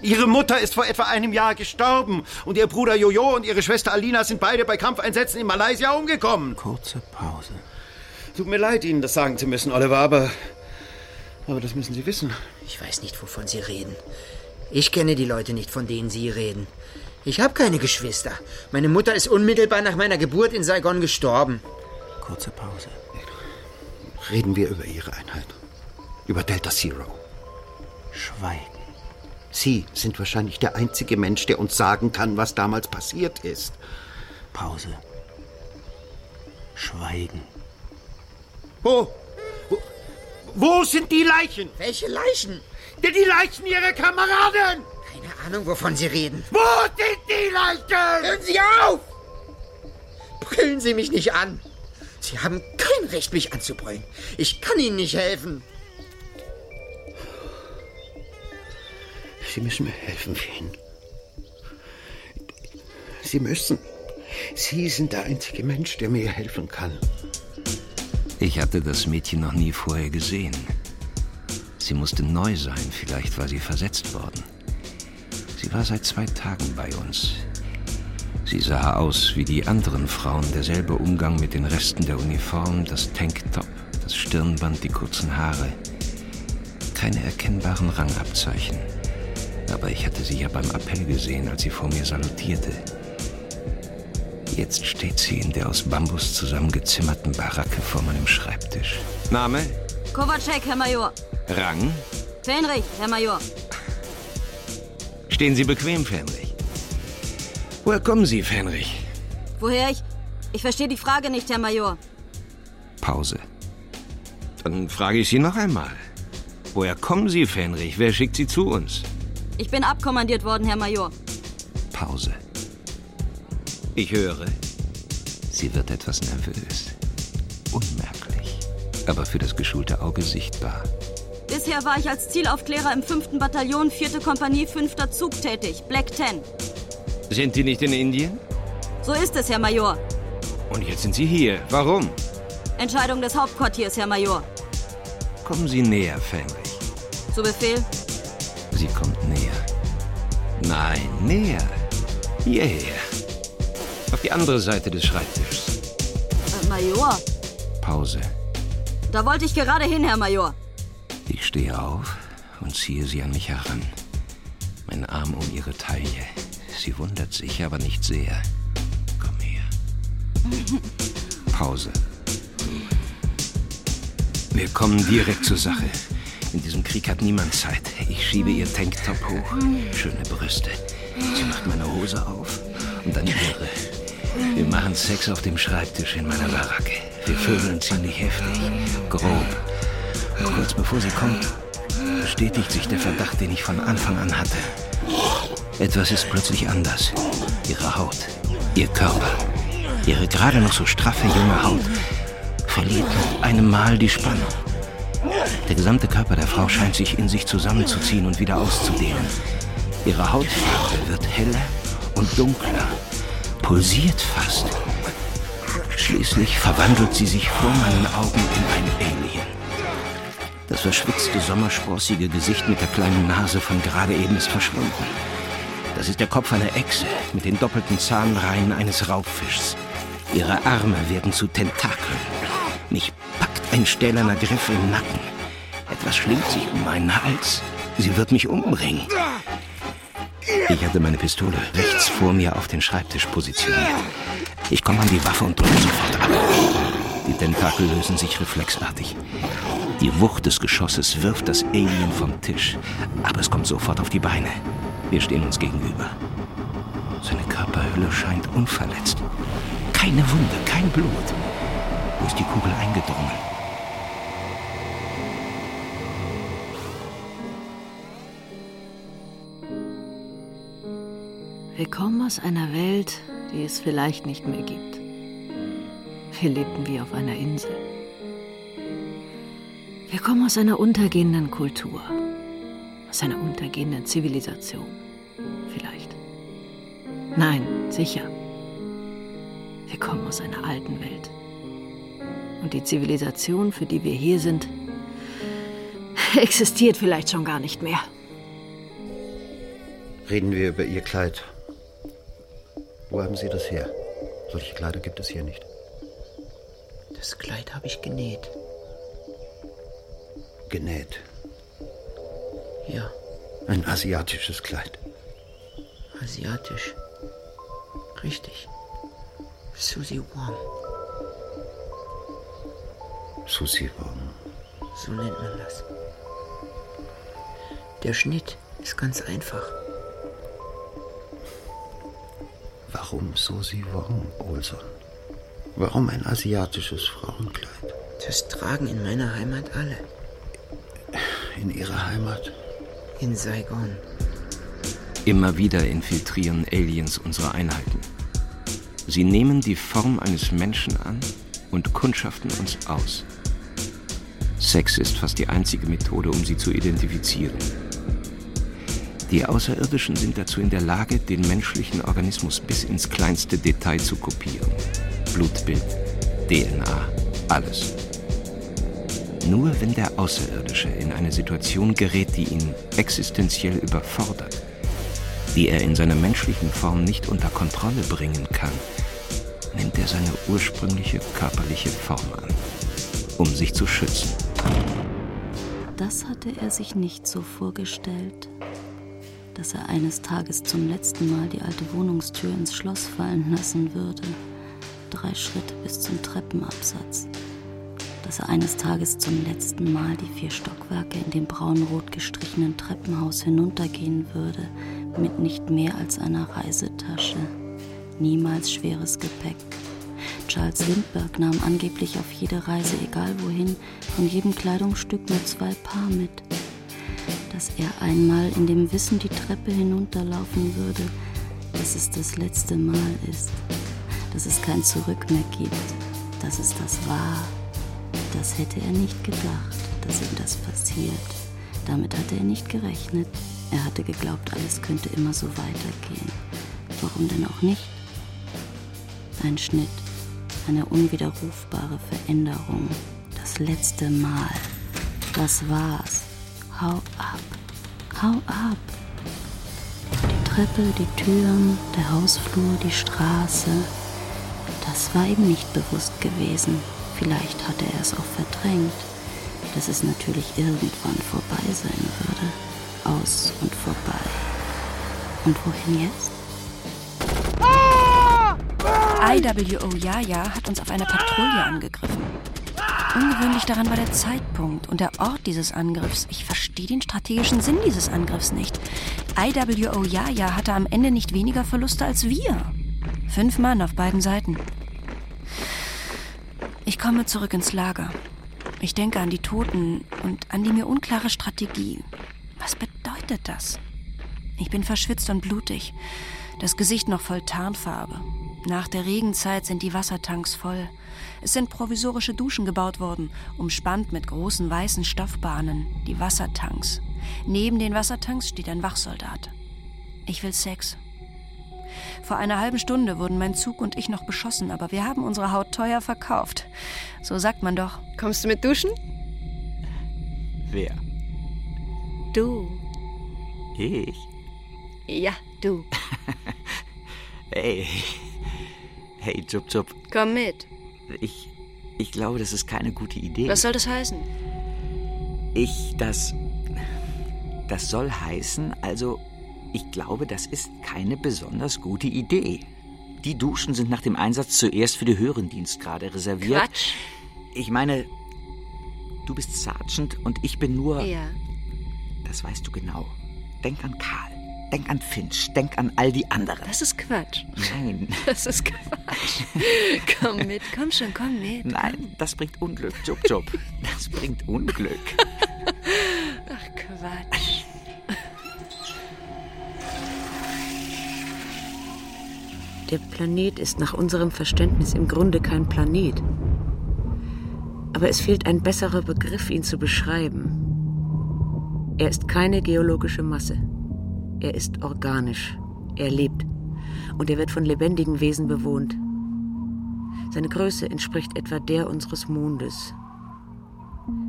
Ihre Mutter ist vor etwa einem Jahr gestorben und Ihr Bruder Jojo und Ihre Schwester Alina sind beide bei Kampfeinsätzen in Malaysia umgekommen. Kurze Pause. Tut mir leid, Ihnen das sagen zu müssen, Oliver, aber. Aber das müssen Sie wissen. Ich weiß nicht, wovon Sie reden. Ich kenne die Leute nicht, von denen Sie reden. Ich habe keine Geschwister. Meine Mutter ist unmittelbar nach meiner Geburt in Saigon gestorben. Kurze Pause. Reden wir über Ihre Einheit. Über Delta Zero. Schweigen. Sie sind wahrscheinlich der einzige Mensch, der uns sagen kann, was damals passiert ist. Pause. Schweigen. Wo? Wo, wo sind die Leichen? Welche Leichen? Die, die Leichen Ihrer Kameraden! Keine Ahnung, wovon Sie reden. Wo sind die Leichen? Hören Sie auf! Brüllen Sie mich nicht an. Sie haben kein Recht, mich anzubrüllen. Ich kann Ihnen nicht helfen. Sie müssen mir helfen, Finn. Sie müssen. Sie sind der einzige Mensch, der mir helfen kann. Ich hatte das Mädchen noch nie vorher gesehen. Sie musste neu sein, vielleicht war sie versetzt worden. Sie war seit zwei Tagen bei uns. Sie sah aus wie die anderen Frauen, derselbe Umgang mit den Resten der Uniform, das Tanktop, das Stirnband, die kurzen Haare. Keine erkennbaren Rangabzeichen. Aber ich hatte sie ja beim Appell gesehen, als sie vor mir salutierte. Jetzt steht sie in der aus Bambus zusammengezimmerten Baracke vor meinem Schreibtisch. Name? Kovacek, Herr Major. Rang? Fähnrich, Herr Major. Stehen Sie bequem, Fähnrich. Woher kommen Sie, Fähnrich? Woher ich? Ich verstehe die Frage nicht, Herr Major. Pause. Dann frage ich Sie noch einmal. Woher kommen Sie, Fähnrich? Wer schickt Sie zu uns? Ich bin abkommandiert worden, Herr Major. Pause. Ich höre. Sie wird etwas nervös. Unmerklich. Aber für das geschulte Auge sichtbar. Bisher war ich als Zielaufklärer im 5. Bataillon, 4. Kompanie, 5. Zug tätig. Black 10. Sind die nicht in Indien? So ist es, Herr Major. Und jetzt sind Sie hier. Warum? Entscheidung des Hauptquartiers, Herr Major. Kommen Sie näher, Fähnrich. Zu Befehl? Sie kommt näher. Nein, näher. Hierher. Auf die andere Seite des Schreibtischs. Äh, Major, Pause. da wollte ich gerade hin, Herr Major. Ich stehe auf und ziehe sie an mich heran. Mein Arm um ihre Taille. Sie wundert sich, aber nicht sehr. Komm her. Pause. Wir kommen direkt zur Sache. In diesem Krieg hat niemand Zeit. Ich schiebe ihr Tanktop hoch. Schöne Brüste. Sie macht meine Hose auf und dann ihre. Wir machen Sex auf dem Schreibtisch in meiner Baracke. Wir vögeln ziemlich heftig, grob. Und kurz bevor sie kommt, bestätigt sich der Verdacht, den ich von Anfang an hatte. Etwas ist plötzlich anders. Ihre Haut, ihr Körper, ihre gerade noch so straffe junge Haut verliert mit einem Mal die Spannung. Der gesamte Körper der Frau scheint sich in sich zusammenzuziehen und wieder auszudehnen. Ihre Hautfarbe wird heller und dunkler, pulsiert fast. Schließlich verwandelt sie sich vor meinen Augen in ein Alien. Das verschwitzte, sommersprossige Gesicht mit der kleinen Nase von gerade eben ist verschwunden. Das ist der Kopf einer Echse mit den doppelten Zahnreihen eines Raubfischs. Ihre Arme werden zu Tentakeln. Mich packt ein stählerner Griff im Nacken. Etwas schlingt sich um meinen Hals. Sie wird mich umbringen. Ich hatte meine Pistole rechts vor mir auf den Schreibtisch positioniert. Ich komme an die Waffe und drücke sofort ab. Die Tentakel lösen sich reflexartig. Die Wucht des Geschosses wirft das Alien vom Tisch, aber es kommt sofort auf die Beine. Wir stehen uns gegenüber. Seine Körperhülle scheint unverletzt. Keine Wunde, kein Blut. Wo ist die Kugel eingedrungen? Wir kommen aus einer Welt, die es vielleicht nicht mehr gibt. Wir lebten wie auf einer Insel. Wir kommen aus einer untergehenden Kultur, aus einer untergehenden Zivilisation. Vielleicht. Nein, sicher. Wir kommen aus einer alten Welt. Und die Zivilisation, für die wir hier sind, existiert vielleicht schon gar nicht mehr. Reden wir über Ihr Kleid. Wo haben Sie das her? Solche Kleider gibt es hier nicht. Das Kleid habe ich genäht. Genäht. Ja, Ein asiatisches Kleid. asiatisch. Richtig. Susie Wong, Susi Wong. so nennt man das. Der Schnitt ist ganz einfach. Warum Susi Wong, Olson? Warum ein asiatisches Frauenkleid? Das tragen in meiner Heimat alle. In Ihrer Heimat? In Saigon. Immer wieder infiltrieren Aliens unsere Einheiten. Sie nehmen die Form eines Menschen an und kundschaften uns aus. Sex ist fast die einzige Methode, um sie zu identifizieren. Die Außerirdischen sind dazu in der Lage, den menschlichen Organismus bis ins kleinste Detail zu kopieren. Blutbild, DNA, alles. Nur wenn der Außerirdische in eine Situation gerät, die ihn existenziell überfordert, die er in seiner menschlichen Form nicht unter Kontrolle bringen kann, nimmt er seine ursprüngliche körperliche Form an, um sich zu schützen. Das hatte er sich nicht so vorgestellt. Dass er eines Tages zum letzten Mal die alte Wohnungstür ins Schloss fallen lassen würde. Drei Schritte bis zum Treppenabsatz. Dass er eines Tages zum letzten Mal die vier Stockwerke in dem braunrot gestrichenen Treppenhaus hinuntergehen würde, mit nicht mehr als einer Reisetasche. Niemals schweres Gepäck. Charles Lindbergh nahm angeblich auf jede Reise, egal wohin, von jedem Kleidungsstück nur zwei Paar mit. Dass er einmal in dem Wissen die Treppe hinunterlaufen würde, dass es das letzte Mal ist, dass es kein Zurück mehr gibt, dass es das war, das hätte er nicht gedacht, dass ihm das passiert. Damit hatte er nicht gerechnet. Er hatte geglaubt, alles könnte immer so weitergehen. Warum denn auch nicht? Ein Schnitt, eine unwiderrufbare Veränderung. Das letzte Mal. Das war's. Hau ab. Hau ab. Die Treppe, die Türen, der Hausflur, die Straße. Das war ihm nicht bewusst gewesen. Vielleicht hatte er es auch verdrängt, dass es natürlich irgendwann vorbei sein würde. Aus und vorbei. Und wohin jetzt? IWO Yaya hat uns auf einer Patrouille angegriffen. Ungewöhnlich daran war der Zeitpunkt und der Ort dieses Angriffs. Ich verstehe den strategischen Sinn dieses Angriffs nicht. IWO Yaya hatte am Ende nicht weniger Verluste als wir. Fünf Mann auf beiden Seiten. Ich komme zurück ins Lager. Ich denke an die Toten und an die mir unklare Strategie. Was bedeutet das? Ich bin verschwitzt und blutig, das Gesicht noch voll Tarnfarbe. Nach der Regenzeit sind die Wassertanks voll. Es sind provisorische Duschen gebaut worden, umspannt mit großen weißen Stoffbahnen, die Wassertanks. Neben den Wassertanks steht ein Wachsoldat. Ich will Sex. Vor einer halben Stunde wurden mein Zug und ich noch beschossen, aber wir haben unsere Haut teuer verkauft. So sagt man doch. Kommst du mit duschen? Wer? Du. Ich? Ja, du. Hey. Hey, Jup Jup. Komm mit. Ich. Ich glaube, das ist keine gute Idee. Was soll das heißen? Ich, das. Das soll heißen, also, ich glaube, das ist keine besonders gute Idee. Die Duschen sind nach dem Einsatz zuerst für die höheren Dienstgrade reserviert. Quatsch. Ich meine, du bist Sergeant und ich bin nur. Ja. Das weißt du genau. Denk an Karl. Denk an Finch. Denk an all die anderen. Das ist Quatsch. Nein. Das ist Quatsch. komm mit, komm schon, komm mit. Nein, das bringt Unglück, Jup Jup. Das bringt Unglück. Ach, Quatsch. Der Planet ist nach unserem Verständnis im Grunde kein Planet. Aber es fehlt ein besserer Begriff, ihn zu beschreiben. Er ist keine geologische Masse. Er ist organisch. Er lebt. Und er wird von lebendigen Wesen bewohnt. Seine Größe entspricht etwa der unseres Mondes.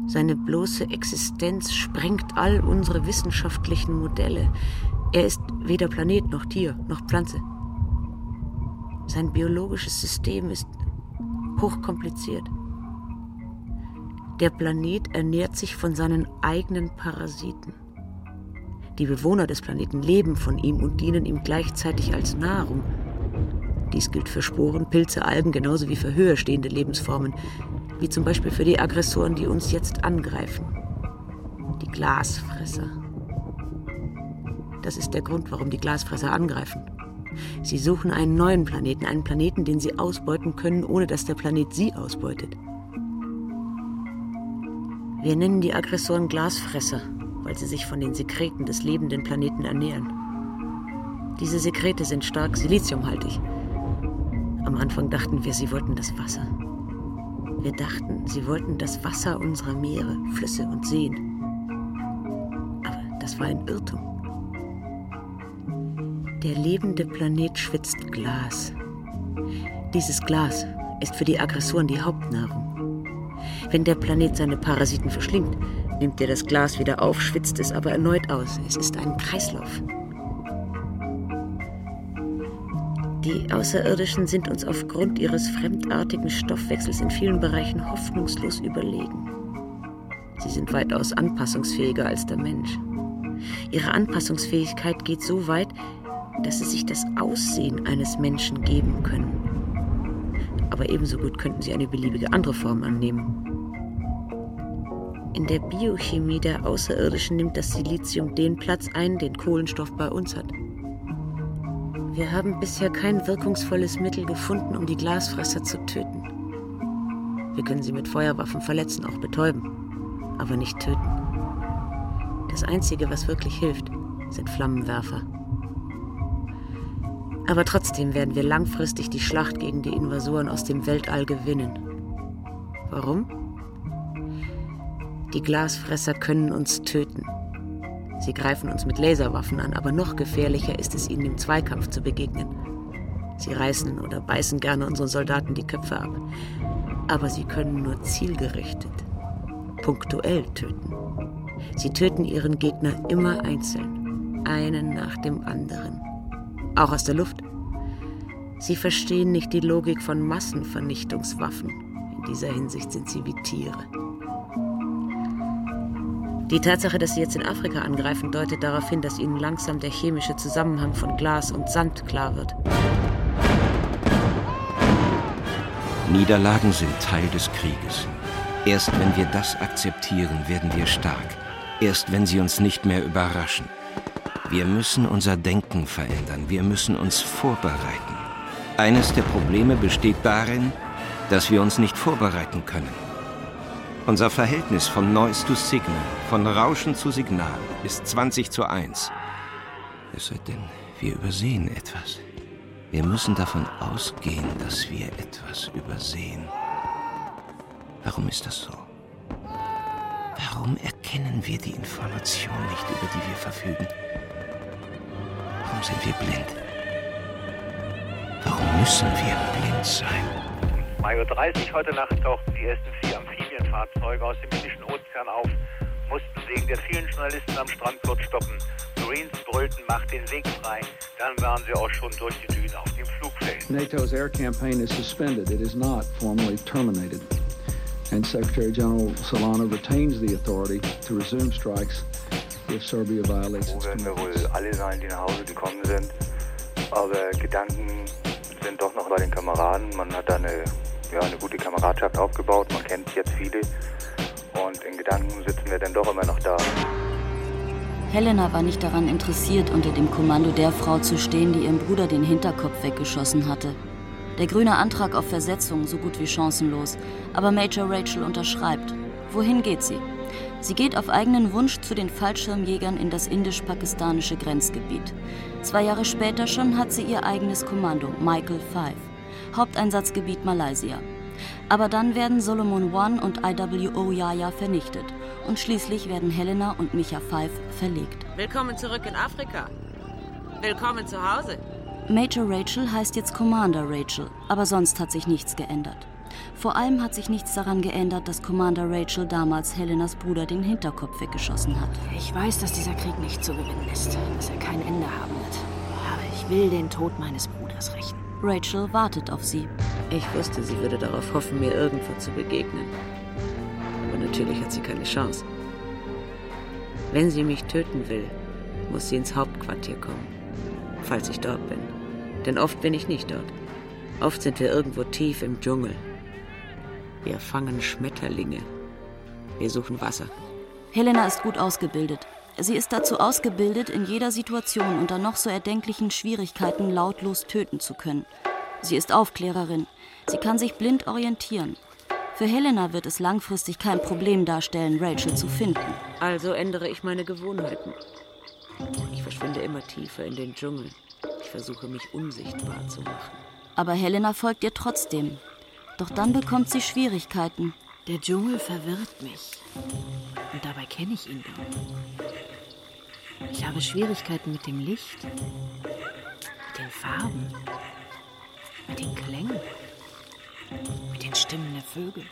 Seine bloße Existenz sprengt all unsere wissenschaftlichen Modelle. Er ist weder Planet noch Tier noch Pflanze. Sein biologisches System ist hochkompliziert. Der Planet ernährt sich von seinen eigenen Parasiten. Die Bewohner des Planeten leben von ihm und dienen ihm gleichzeitig als Nahrung. Dies gilt für Sporen, Pilze, Algen genauso wie für höher stehende Lebensformen, wie zum Beispiel für die Aggressoren, die uns jetzt angreifen. Die Glasfresser. Das ist der Grund, warum die Glasfresser angreifen. Sie suchen einen neuen Planeten, einen Planeten, den sie ausbeuten können, ohne dass der Planet sie ausbeutet. Wir nennen die Aggressoren Glasfresser, weil sie sich von den Sekreten des lebenden Planeten ernähren. Diese Sekrete sind stark siliziumhaltig. Am Anfang dachten wir, sie wollten das Wasser. Wir dachten, sie wollten das Wasser unserer Meere, Flüsse und Seen. Aber das war ein Irrtum. Der lebende Planet schwitzt Glas. Dieses Glas ist für die Aggressoren die Hauptnahrung. Wenn der Planet seine Parasiten verschlingt, nimmt er das Glas wieder auf, schwitzt es aber erneut aus. Es ist ein Kreislauf. Die Außerirdischen sind uns aufgrund ihres fremdartigen Stoffwechsels in vielen Bereichen hoffnungslos überlegen. Sie sind weitaus anpassungsfähiger als der Mensch. Ihre Anpassungsfähigkeit geht so weit, dass sie sich das Aussehen eines Menschen geben können. Aber ebenso gut könnten sie eine beliebige andere Form annehmen. In der Biochemie der Außerirdischen nimmt das Silizium den Platz ein, den Kohlenstoff bei uns hat. Wir haben bisher kein wirkungsvolles Mittel gefunden, um die Glasfresser zu töten. Wir können sie mit Feuerwaffen verletzen, auch betäuben, aber nicht töten. Das Einzige, was wirklich hilft, sind Flammenwerfer. Aber trotzdem werden wir langfristig die Schlacht gegen die Invasoren aus dem Weltall gewinnen. Warum? Die Glasfresser können uns töten. Sie greifen uns mit Laserwaffen an, aber noch gefährlicher ist es ihnen im Zweikampf zu begegnen. Sie reißen oder beißen gerne unseren Soldaten die Köpfe ab. Aber sie können nur zielgerichtet, punktuell töten. Sie töten ihren Gegner immer einzeln, einen nach dem anderen. Auch aus der Luft. Sie verstehen nicht die Logik von Massenvernichtungswaffen. In dieser Hinsicht sind sie wie Tiere. Die Tatsache, dass sie jetzt in Afrika angreifen, deutet darauf hin, dass ihnen langsam der chemische Zusammenhang von Glas und Sand klar wird. Niederlagen sind Teil des Krieges. Erst wenn wir das akzeptieren, werden wir stark. Erst wenn sie uns nicht mehr überraschen. Wir müssen unser Denken verändern. Wir müssen uns vorbereiten. Eines der Probleme besteht darin, dass wir uns nicht vorbereiten können. Unser Verhältnis von Noise to Signal, von Rauschen zu Signal, ist 20 zu 1. Es sei denn, wir übersehen etwas. Wir müssen davon ausgehen, dass wir etwas übersehen. Warum ist das so? Warum erkennen wir die Information nicht, über die wir verfügen? Warum sind wir blind? Warum müssen wir blind sein? 2.30 Uhr heute Nacht tauchten die ersten vier Amphibienfahrzeuge aus dem Indischen Ozean auf, mussten wegen der vielen Journalisten am Strand kurz stoppen. Marines brüllten, macht den Weg frei. Dann waren sie auch schon durch die Düne auf dem Flugfeld. NATO's air campaign is suspended. It is not formally terminated. And Secretary General Solana retains the authority to resume strikes if Serbia violates its werden wir wohl alle sein, die nach Hause gekommen sind. Aber Gedanken sind doch noch bei den Kameraden. Man hat da eine, ja, eine gute Kameradschaft aufgebaut. Man kennt jetzt viele. Und in Gedanken sitzen wir dann doch immer noch da. Helena war nicht daran interessiert, unter dem Kommando der Frau zu stehen, die ihrem Bruder den Hinterkopf weggeschossen hatte. Der grüne Antrag auf Versetzung so gut wie chancenlos, aber Major Rachel unterschreibt. Wohin geht sie? Sie geht auf eigenen Wunsch zu den Fallschirmjägern in das indisch-pakistanische Grenzgebiet. Zwei Jahre später schon hat sie ihr eigenes Kommando, Michael 5, Haupteinsatzgebiet Malaysia. Aber dann werden Solomon One und IWO Yaya vernichtet und schließlich werden Helena und Micha 5 verlegt. Willkommen zurück in Afrika. Willkommen zu Hause. Major Rachel heißt jetzt Commander Rachel, aber sonst hat sich nichts geändert. Vor allem hat sich nichts daran geändert, dass Commander Rachel damals Helenas Bruder den Hinterkopf weggeschossen hat. Ich weiß, dass dieser Krieg nicht zu gewinnen ist, dass er kein Ende haben wird. Aber ich will den Tod meines Bruders rächen. Rachel wartet auf sie. Ich wusste, sie würde darauf hoffen, mir irgendwo zu begegnen. Aber natürlich hat sie keine Chance. Wenn sie mich töten will, muss sie ins Hauptquartier kommen. Falls ich dort bin. Denn oft bin ich nicht dort. Oft sind wir irgendwo tief im Dschungel. Wir fangen Schmetterlinge. Wir suchen Wasser. Helena ist gut ausgebildet. Sie ist dazu ausgebildet, in jeder Situation unter noch so erdenklichen Schwierigkeiten lautlos töten zu können. Sie ist Aufklärerin. Sie kann sich blind orientieren. Für Helena wird es langfristig kein Problem darstellen, Rachel zu finden. Also ändere ich meine Gewohnheiten. Ich verschwinde immer tiefer in den Dschungel. Ich versuche mich unsichtbar zu machen. Aber Helena folgt ihr trotzdem. Doch dann bekommt sie Schwierigkeiten. Der Dschungel verwirrt mich. Und dabei kenne ich ihn doch. Ich habe Schwierigkeiten mit dem Licht, mit den Farben, mit den Klängen, mit den Stimmen der Vögel.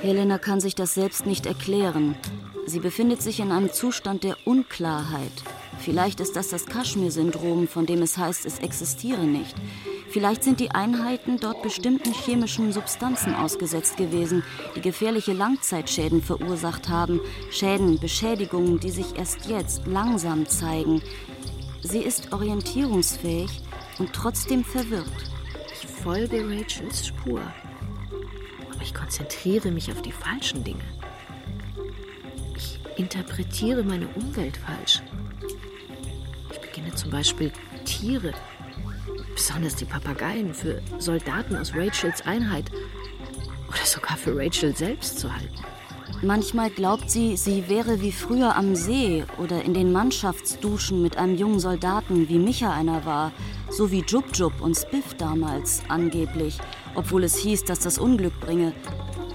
Helena kann sich das selbst nicht erklären. Sie befindet sich in einem Zustand der Unklarheit. Vielleicht ist das das Kaschmir-Syndrom, von dem es heißt, es existiere nicht. Vielleicht sind die Einheiten dort bestimmten chemischen Substanzen ausgesetzt gewesen, die gefährliche Langzeitschäden verursacht haben. Schäden, Beschädigungen, die sich erst jetzt langsam zeigen. Sie ist orientierungsfähig und trotzdem verwirrt. Ich folge Rachels Spur. Aber ich konzentriere mich auf die falschen Dinge. Ich interpretiere meine Umwelt falsch. Beginne zum Beispiel Tiere besonders die Papageien, für Soldaten aus Rachels Einheit oder sogar für Rachel selbst zu halten. Manchmal glaubt sie, sie wäre wie früher am See oder in den Mannschaftsduschen mit einem jungen Soldaten, wie Micha einer war, so wie Jub Jub und Spiff damals angeblich, obwohl es hieß, dass das Unglück bringe.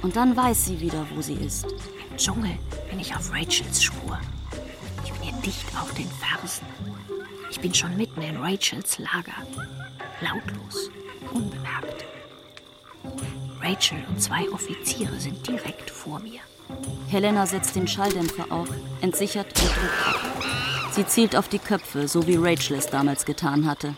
Und dann weiß sie wieder, wo sie ist. Im Dschungel bin ich auf Rachels Spur. Ich bin ihr dicht auf den Fersen. Ich bin schon mitten in Rachels Lager lautlos, unbemerkt. Rachel und zwei Offiziere sind direkt vor mir. Helena setzt den Schalldämpfer auf, entsichert und drückt. Sie zielt auf die Köpfe, so wie Rachel es damals getan hatte.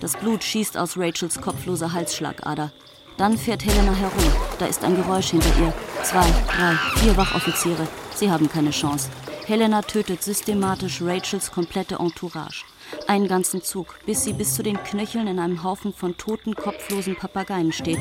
Das Blut schießt aus Rachels kopfloser Halsschlagader. Dann fährt Helena herum. Da ist ein Geräusch hinter ihr. Zwei, drei, vier Wachoffiziere. Sie haben keine Chance. Helena tötet systematisch Rachels komplette Entourage. Einen ganzen Zug, bis sie bis zu den Knöcheln in einem Haufen von toten, kopflosen Papageien steht.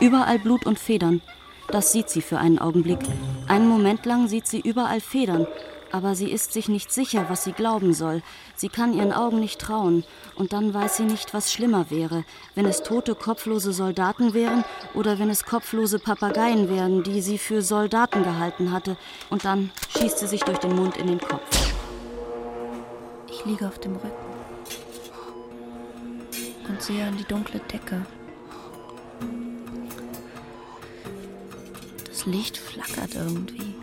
Überall Blut und Federn. Das sieht sie für einen Augenblick. Einen Moment lang sieht sie überall Federn. Aber sie ist sich nicht sicher, was sie glauben soll. Sie kann ihren Augen nicht trauen. Und dann weiß sie nicht, was schlimmer wäre, wenn es tote, kopflose Soldaten wären oder wenn es kopflose Papageien wären, die sie für Soldaten gehalten hatte. Und dann schießt sie sich durch den Mund in den Kopf. Ich liege auf dem Rücken und sehe an die dunkle Decke. Das Licht flackert irgendwie.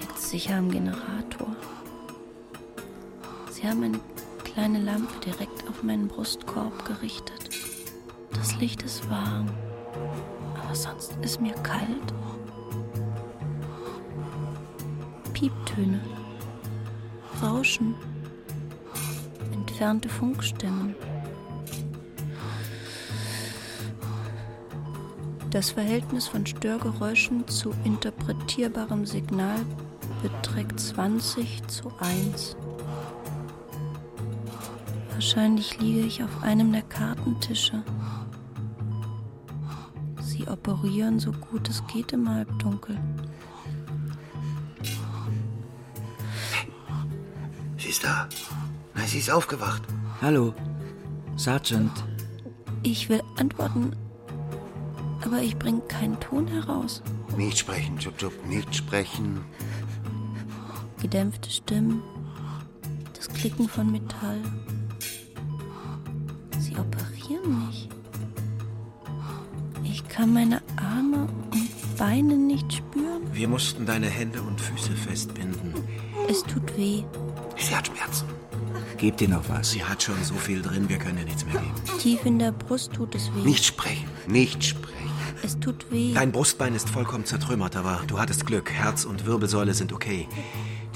Liegt sicher am Generator. Sie haben eine kleine Lampe direkt auf meinen Brustkorb gerichtet. Das Licht ist warm, aber sonst ist mir kalt. Pieptöne, Rauschen entfernte Funkstimmen. Das Verhältnis von Störgeräuschen zu interpretierbarem Signal beträgt 20 zu 1. Wahrscheinlich liege ich auf einem der Kartentische. Sie operieren so gut es geht im Halbdunkel. Sie ist da. Na, sie ist aufgewacht. Hallo, Sergeant. Ich will antworten, aber ich bringe keinen Ton heraus. Nicht sprechen, Jup Jup, nicht sprechen. Gedämpfte Stimmen, das Klicken von Metall. Sie operieren mich. Ich kann meine Arme und Beine nicht spüren. Wir mussten deine Hände und Füße festbinden. Es tut weh. Sie hat Schmerzen. Gebt ihr noch was? Sie hat schon so viel drin, wir können ihr nichts mehr geben. Tief in der Brust tut es weh. Nicht sprechen, nicht sprechen. Es tut weh. Dein Brustbein ist vollkommen zertrümmert, aber du hattest Glück. Herz und Wirbelsäule sind okay.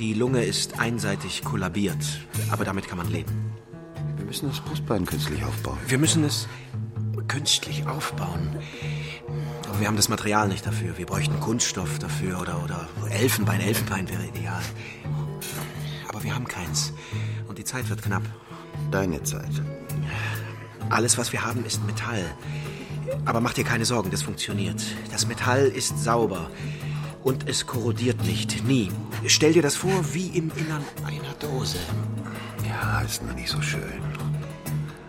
Die Lunge ist einseitig kollabiert, aber damit kann man leben. Wir müssen das Brustbein künstlich aufbauen. Wir müssen es künstlich aufbauen. Aber wir haben das Material nicht dafür. Wir bräuchten Kunststoff dafür oder, oder Elfenbein. Elfenbein wäre ideal. Aber wir haben keins. Zeit wird knapp. Deine Zeit. Alles, was wir haben, ist Metall. Aber mach dir keine Sorgen, das funktioniert. Das Metall ist sauber. Und es korrodiert nicht. Nie. Stell dir das vor wie im Innern einer Dose. Ja, ist noch nicht so schön.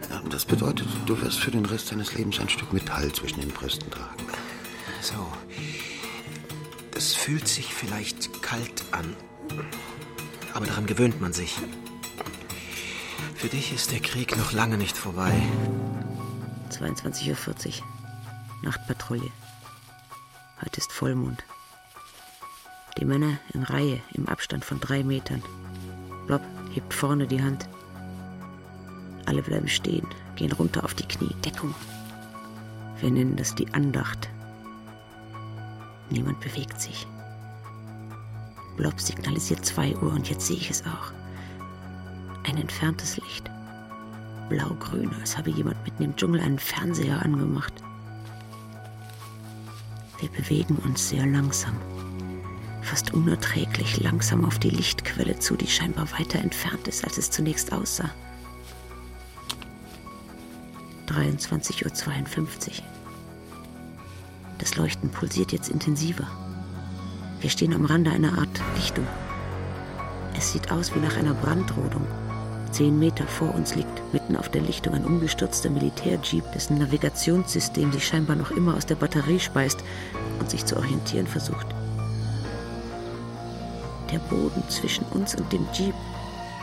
Ja, das bedeutet, du wirst für den Rest deines Lebens ein Stück Metall zwischen den Brüsten tragen. So. Das fühlt sich vielleicht kalt an. Aber daran gewöhnt man sich. Für dich ist der Krieg noch lange nicht vorbei. 22.40 Uhr. Nachtpatrouille. Heute ist Vollmond. Die Männer in Reihe im Abstand von drei Metern. Blob hebt vorne die Hand. Alle bleiben stehen, gehen runter auf die Knie. Deckung. Wir nennen das die Andacht. Niemand bewegt sich. Blob signalisiert 2 Uhr und jetzt sehe ich es auch. Ein entferntes Licht. blaugrün, als habe jemand mitten im Dschungel einen Fernseher angemacht. Wir bewegen uns sehr langsam, fast unerträglich langsam auf die Lichtquelle zu, die scheinbar weiter entfernt ist, als es zunächst aussah. 23.52 Uhr. Das Leuchten pulsiert jetzt intensiver. Wir stehen am Rande einer Art Lichtung. Es sieht aus wie nach einer Brandrodung. Zehn Meter vor uns liegt mitten auf der Lichtung ein umgestürzter Militärjeep, dessen Navigationssystem sich scheinbar noch immer aus der Batterie speist und sich zu orientieren versucht. Der Boden zwischen uns und dem Jeep,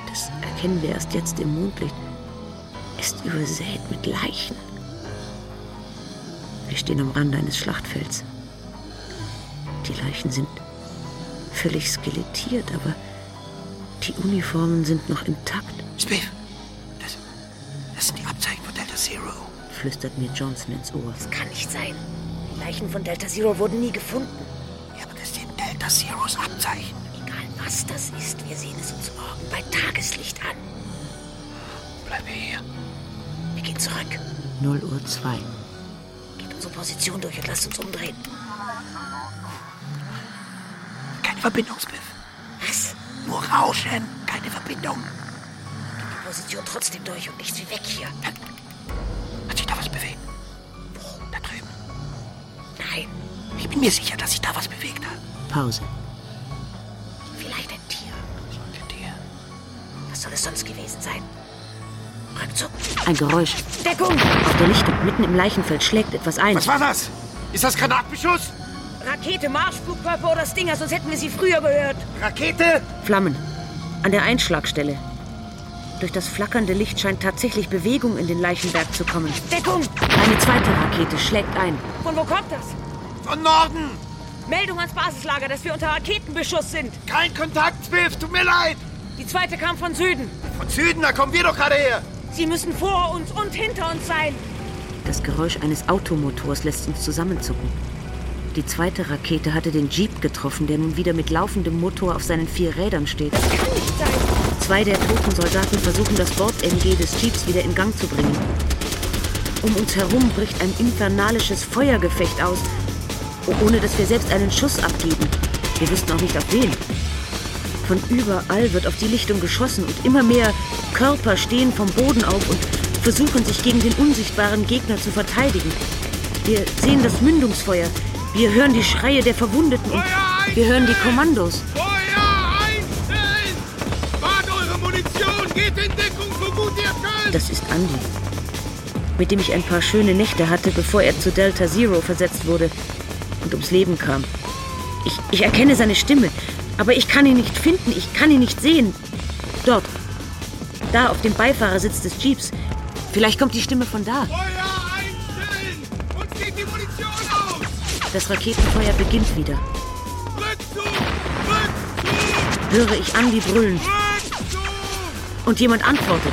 das erkennen wir erst jetzt im Mondlicht, ist übersät mit Leichen. Wir stehen am Rande eines Schlachtfelds. Die Leichen sind völlig skelettiert, aber die Uniformen sind noch intakt. Spiff, das, das sind die Abzeichen von Delta Zero. flüstert mir Johnson ins Ohr. Das kann nicht sein. Die Leichen von Delta Zero wurden nie gefunden. Ja, aber das sind Delta Zeros Abzeichen. Egal was das ist, wir sehen es uns morgen bei Tageslicht an. Bleiben wir hier. Wir gehen zurück. 0 Uhr 2. Geht unsere Position durch und lasst uns umdrehen. Keine Verbindung, Spiff. Was? Nur Rauschen, keine Verbindung. Die Position trotzdem durch und nichts wie weg hier. Hat sich da was bewegt? Wo? Da drüben. Nein, Ich bin mir sicher, dass sich da was bewegt hat. Pause. vielleicht ein Tier. Ein Tier. Was soll es sonst gewesen sein? Rückzug. Ein Geräusch. Deckung! Auf der Lichtung, mitten im Leichenfeld, schlägt etwas ein. Was war das? Ist das Granatbeschuss? Rakete, Marschflugkörper oder Stinger, sonst hätten wir sie früher gehört. Rakete? Flammen. An der Einschlagstelle. Durch das flackernde Licht scheint tatsächlich Bewegung in den Leichenberg zu kommen. Deckung! Eine zweite Rakete schlägt ein. Von wo kommt das? Von Norden! Meldung ans Basislager, dass wir unter Raketenbeschuss sind. Kein Kontakt, Spiff, tut mir leid! Die zweite kam von Süden. Von Süden, da kommen wir doch gerade her! Sie müssen vor uns und hinter uns sein. Das Geräusch eines Automotors lässt uns zusammenzucken. Die zweite Rakete hatte den Jeep getroffen, der nun wieder mit laufendem Motor auf seinen vier Rädern steht. Kann nicht sein. Zwei der toten Soldaten versuchen, das Bord-MG des Jeeps wieder in Gang zu bringen. Um uns herum bricht ein infernalisches Feuergefecht aus, ohne dass wir selbst einen Schuss abgeben. Wir wüssten auch nicht auf wen. Von überall wird auf die Lichtung geschossen und immer mehr Körper stehen vom Boden auf und versuchen sich gegen den unsichtbaren Gegner zu verteidigen. Wir sehen das Mündungsfeuer. Wir hören die Schreie der Verwundeten und wir hören die Kommandos. Das ist Andy, mit dem ich ein paar schöne Nächte hatte, bevor er zu Delta Zero versetzt wurde und ums Leben kam. Ich, ich erkenne seine Stimme, aber ich kann ihn nicht finden, ich kann ihn nicht sehen. Dort, da auf dem Beifahrersitz des Jeeps. Vielleicht kommt die Stimme von da. Feuer einstellen! Uns geht die Munition aus! Das Raketenfeuer beginnt wieder. Höre ich Andy brüllen. Und jemand antwortet.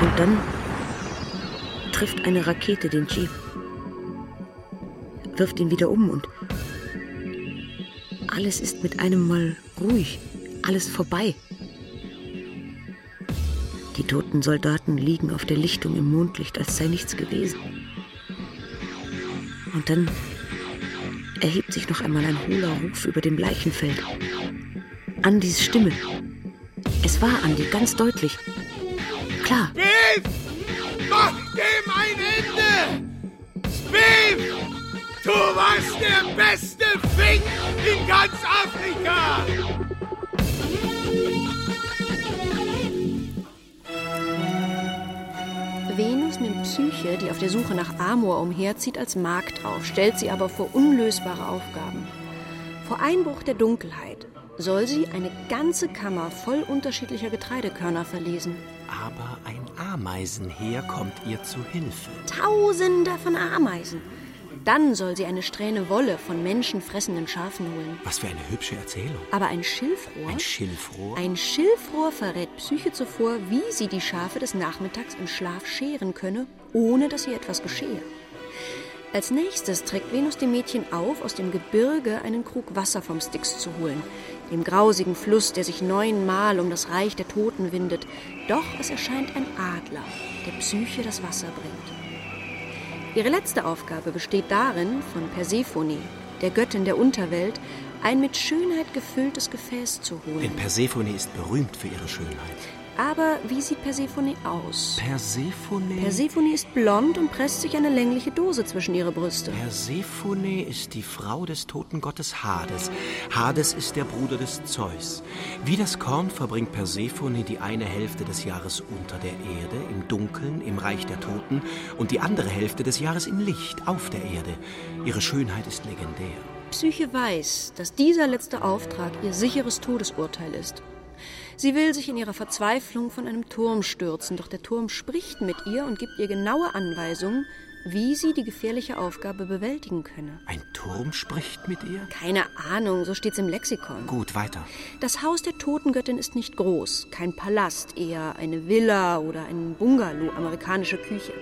Und dann trifft eine Rakete den Jeep. Wirft ihn wieder um und alles ist mit einem Mal ruhig. Alles vorbei. Die toten Soldaten liegen auf der Lichtung im Mondlicht, als sei nichts gewesen. Und dann erhebt sich noch einmal ein hohler Ruf über dem Leichenfeld. Andys Stimme. Es war Andy, ganz deutlich. Klar, Spiff! Mach dem ein Ende! Spiff! Du warst der beste Fink in ganz Afrika! Psyche, die auf der Suche nach Amor umherzieht, als Magd auf, stellt sie aber vor unlösbare Aufgaben. Vor Einbruch der Dunkelheit soll sie eine ganze Kammer voll unterschiedlicher Getreidekörner verlesen. Aber ein Ameisenheer kommt ihr zu Hilfe. Tausende von Ameisen. Dann soll sie eine Strähne Wolle von menschenfressenden Schafen holen. Was für eine hübsche Erzählung. Aber ein Schilfrohr? Ein Schilfrohr? Ein Schilfrohr verrät Psyche zuvor, wie sie die Schafe des Nachmittags im Schlaf scheren könne, ohne dass ihr etwas geschehe. Als nächstes trägt Venus dem Mädchen auf, aus dem Gebirge einen Krug Wasser vom Styx zu holen. dem grausigen Fluss, der sich neunmal um das Reich der Toten windet. Doch es erscheint ein Adler, der Psyche das Wasser bringt. Ihre letzte Aufgabe besteht darin, von Persephone, der Göttin der Unterwelt, ein mit Schönheit gefülltes Gefäß zu holen. Denn Persephone ist berühmt für ihre Schönheit. Aber wie sieht Persephone aus? Persephone? Persephone ist blond und presst sich eine längliche Dose zwischen ihre Brüste. Persephone ist die Frau des toten Gottes Hades. Hades ist der Bruder des Zeus. Wie das Korn verbringt Persephone die eine Hälfte des Jahres unter der Erde, im Dunkeln, im Reich der Toten, und die andere Hälfte des Jahres im Licht, auf der Erde. Ihre Schönheit ist legendär. Psyche weiß, dass dieser letzte Auftrag ihr sicheres Todesurteil ist. Sie will sich in ihrer Verzweiflung von einem Turm stürzen, doch der Turm spricht mit ihr und gibt ihr genaue Anweisungen, wie sie die gefährliche Aufgabe bewältigen könne. Ein Turm spricht mit ihr? Keine Ahnung, so steht's im Lexikon. Gut, weiter. Das Haus der Totengöttin ist nicht groß, kein Palast, eher eine Villa oder ein Bungalow, amerikanische Küche.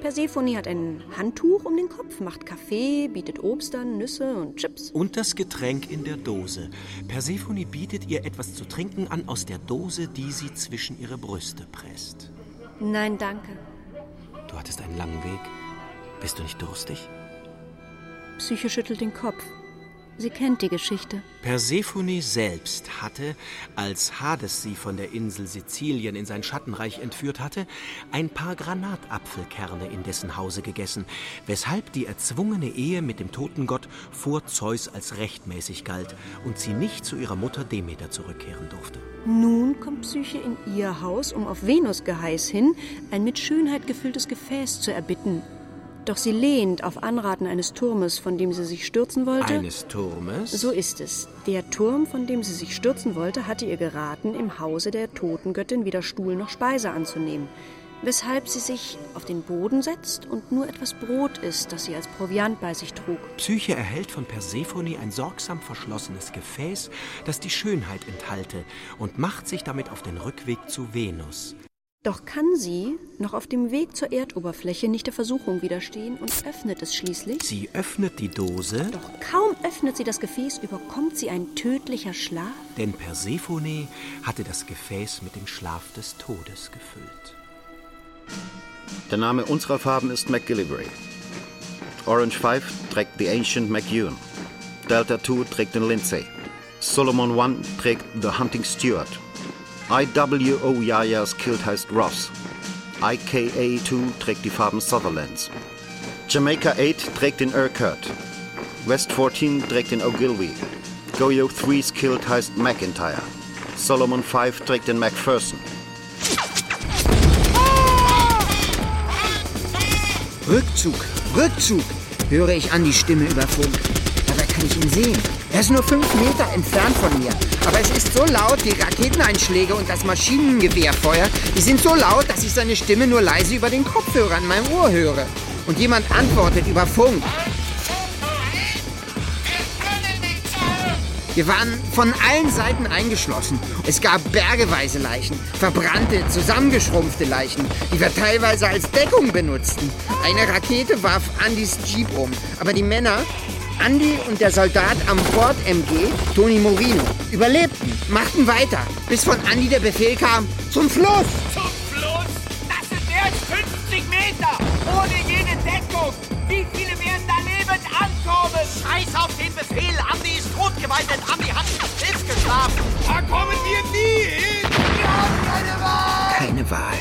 Persephone hat ein Handtuch um den Kopf, macht Kaffee, bietet Obst an, Nüsse und Chips. Und das Getränk in der Dose. Persephone bietet ihr etwas zu trinken an aus der Dose, die sie zwischen ihre Brüste presst. Nein, danke. Du hattest einen langen Weg. Bist du nicht durstig? Psyche schüttelt den Kopf. Sie kennt die Geschichte. Persephone selbst hatte, als Hades sie von der Insel Sizilien in sein Schattenreich entführt hatte, ein paar Granatapfelkerne in dessen Hause gegessen, weshalb die erzwungene Ehe mit dem Totengott vor Zeus als rechtmäßig galt und sie nicht zu ihrer Mutter Demeter zurückkehren durfte. Nun kommt Psyche in ihr Haus, um auf Venus Geheiß hin ein mit Schönheit gefülltes Gefäß zu erbitten, doch sie lehnt auf Anraten eines Turmes, von dem sie sich stürzen wollte. Eines Turmes? So ist es. Der Turm, von dem sie sich stürzen wollte, hatte ihr geraten, im Hause der Totengöttin weder Stuhl noch Speise anzunehmen. Weshalb sie sich auf den Boden setzt und nur etwas Brot isst, das sie als Proviant bei sich trug. Psyche erhält von Persephone ein sorgsam verschlossenes Gefäß, das die Schönheit enthalte, und macht sich damit auf den Rückweg zu Venus. Doch kann sie noch auf dem Weg zur Erdoberfläche nicht der Versuchung widerstehen und öffnet es schließlich. Sie öffnet die Dose. Doch kaum öffnet sie das Gefäß, überkommt sie ein tödlicher Schlaf. Denn Persephone hatte das Gefäß mit dem Schlaf des Todes gefüllt. Der Name unserer Farben ist McGillivray. Orange 5 trägt The Ancient McEwen. Delta 2 trägt den Lindsay. Solomon 1 trägt The Hunting Stewart. IWO Yayas Kilt heißt Ross. IKA2 trägt die Farben Sutherlands. Jamaica 8 trägt den Urquhart. West 14 trägt den Ogilvy. Goyo 3's Kilt heißt McIntyre. Solomon 5 trägt den McPherson. Rückzug, Rückzug, höre ich an die Stimme über Funk. Dabei kann ich ihn sehen. Er ist nur fünf Meter entfernt von mir. Aber es ist so laut, die Raketeneinschläge und das Maschinengewehrfeuer, die sind so laut, dass ich seine Stimme nur leise über den Kopfhörer an meinem Ohr höre. Und jemand antwortet über Funk. Wir waren von allen Seiten eingeschlossen. Es gab bergeweise Leichen, verbrannte, zusammengeschrumpfte Leichen, die wir teilweise als Deckung benutzten. Eine Rakete warf Andys Jeep um, aber die Männer, Andy und der Soldat am Bord MG, Toni Morino, überlebten, machten weiter, bis von Andy der Befehl kam, zum Fluss! Zum Fluss? Das sind mehr als 50 Meter! Ohne jede Deckung! Wie viele werden da lebend ankommen? Scheiß auf den Befehl! Andi ist totgeweitet! Andi hat Pilz geschlafen! Da kommen wir nie hin! Wir haben keine Wahl! Keine Wahl.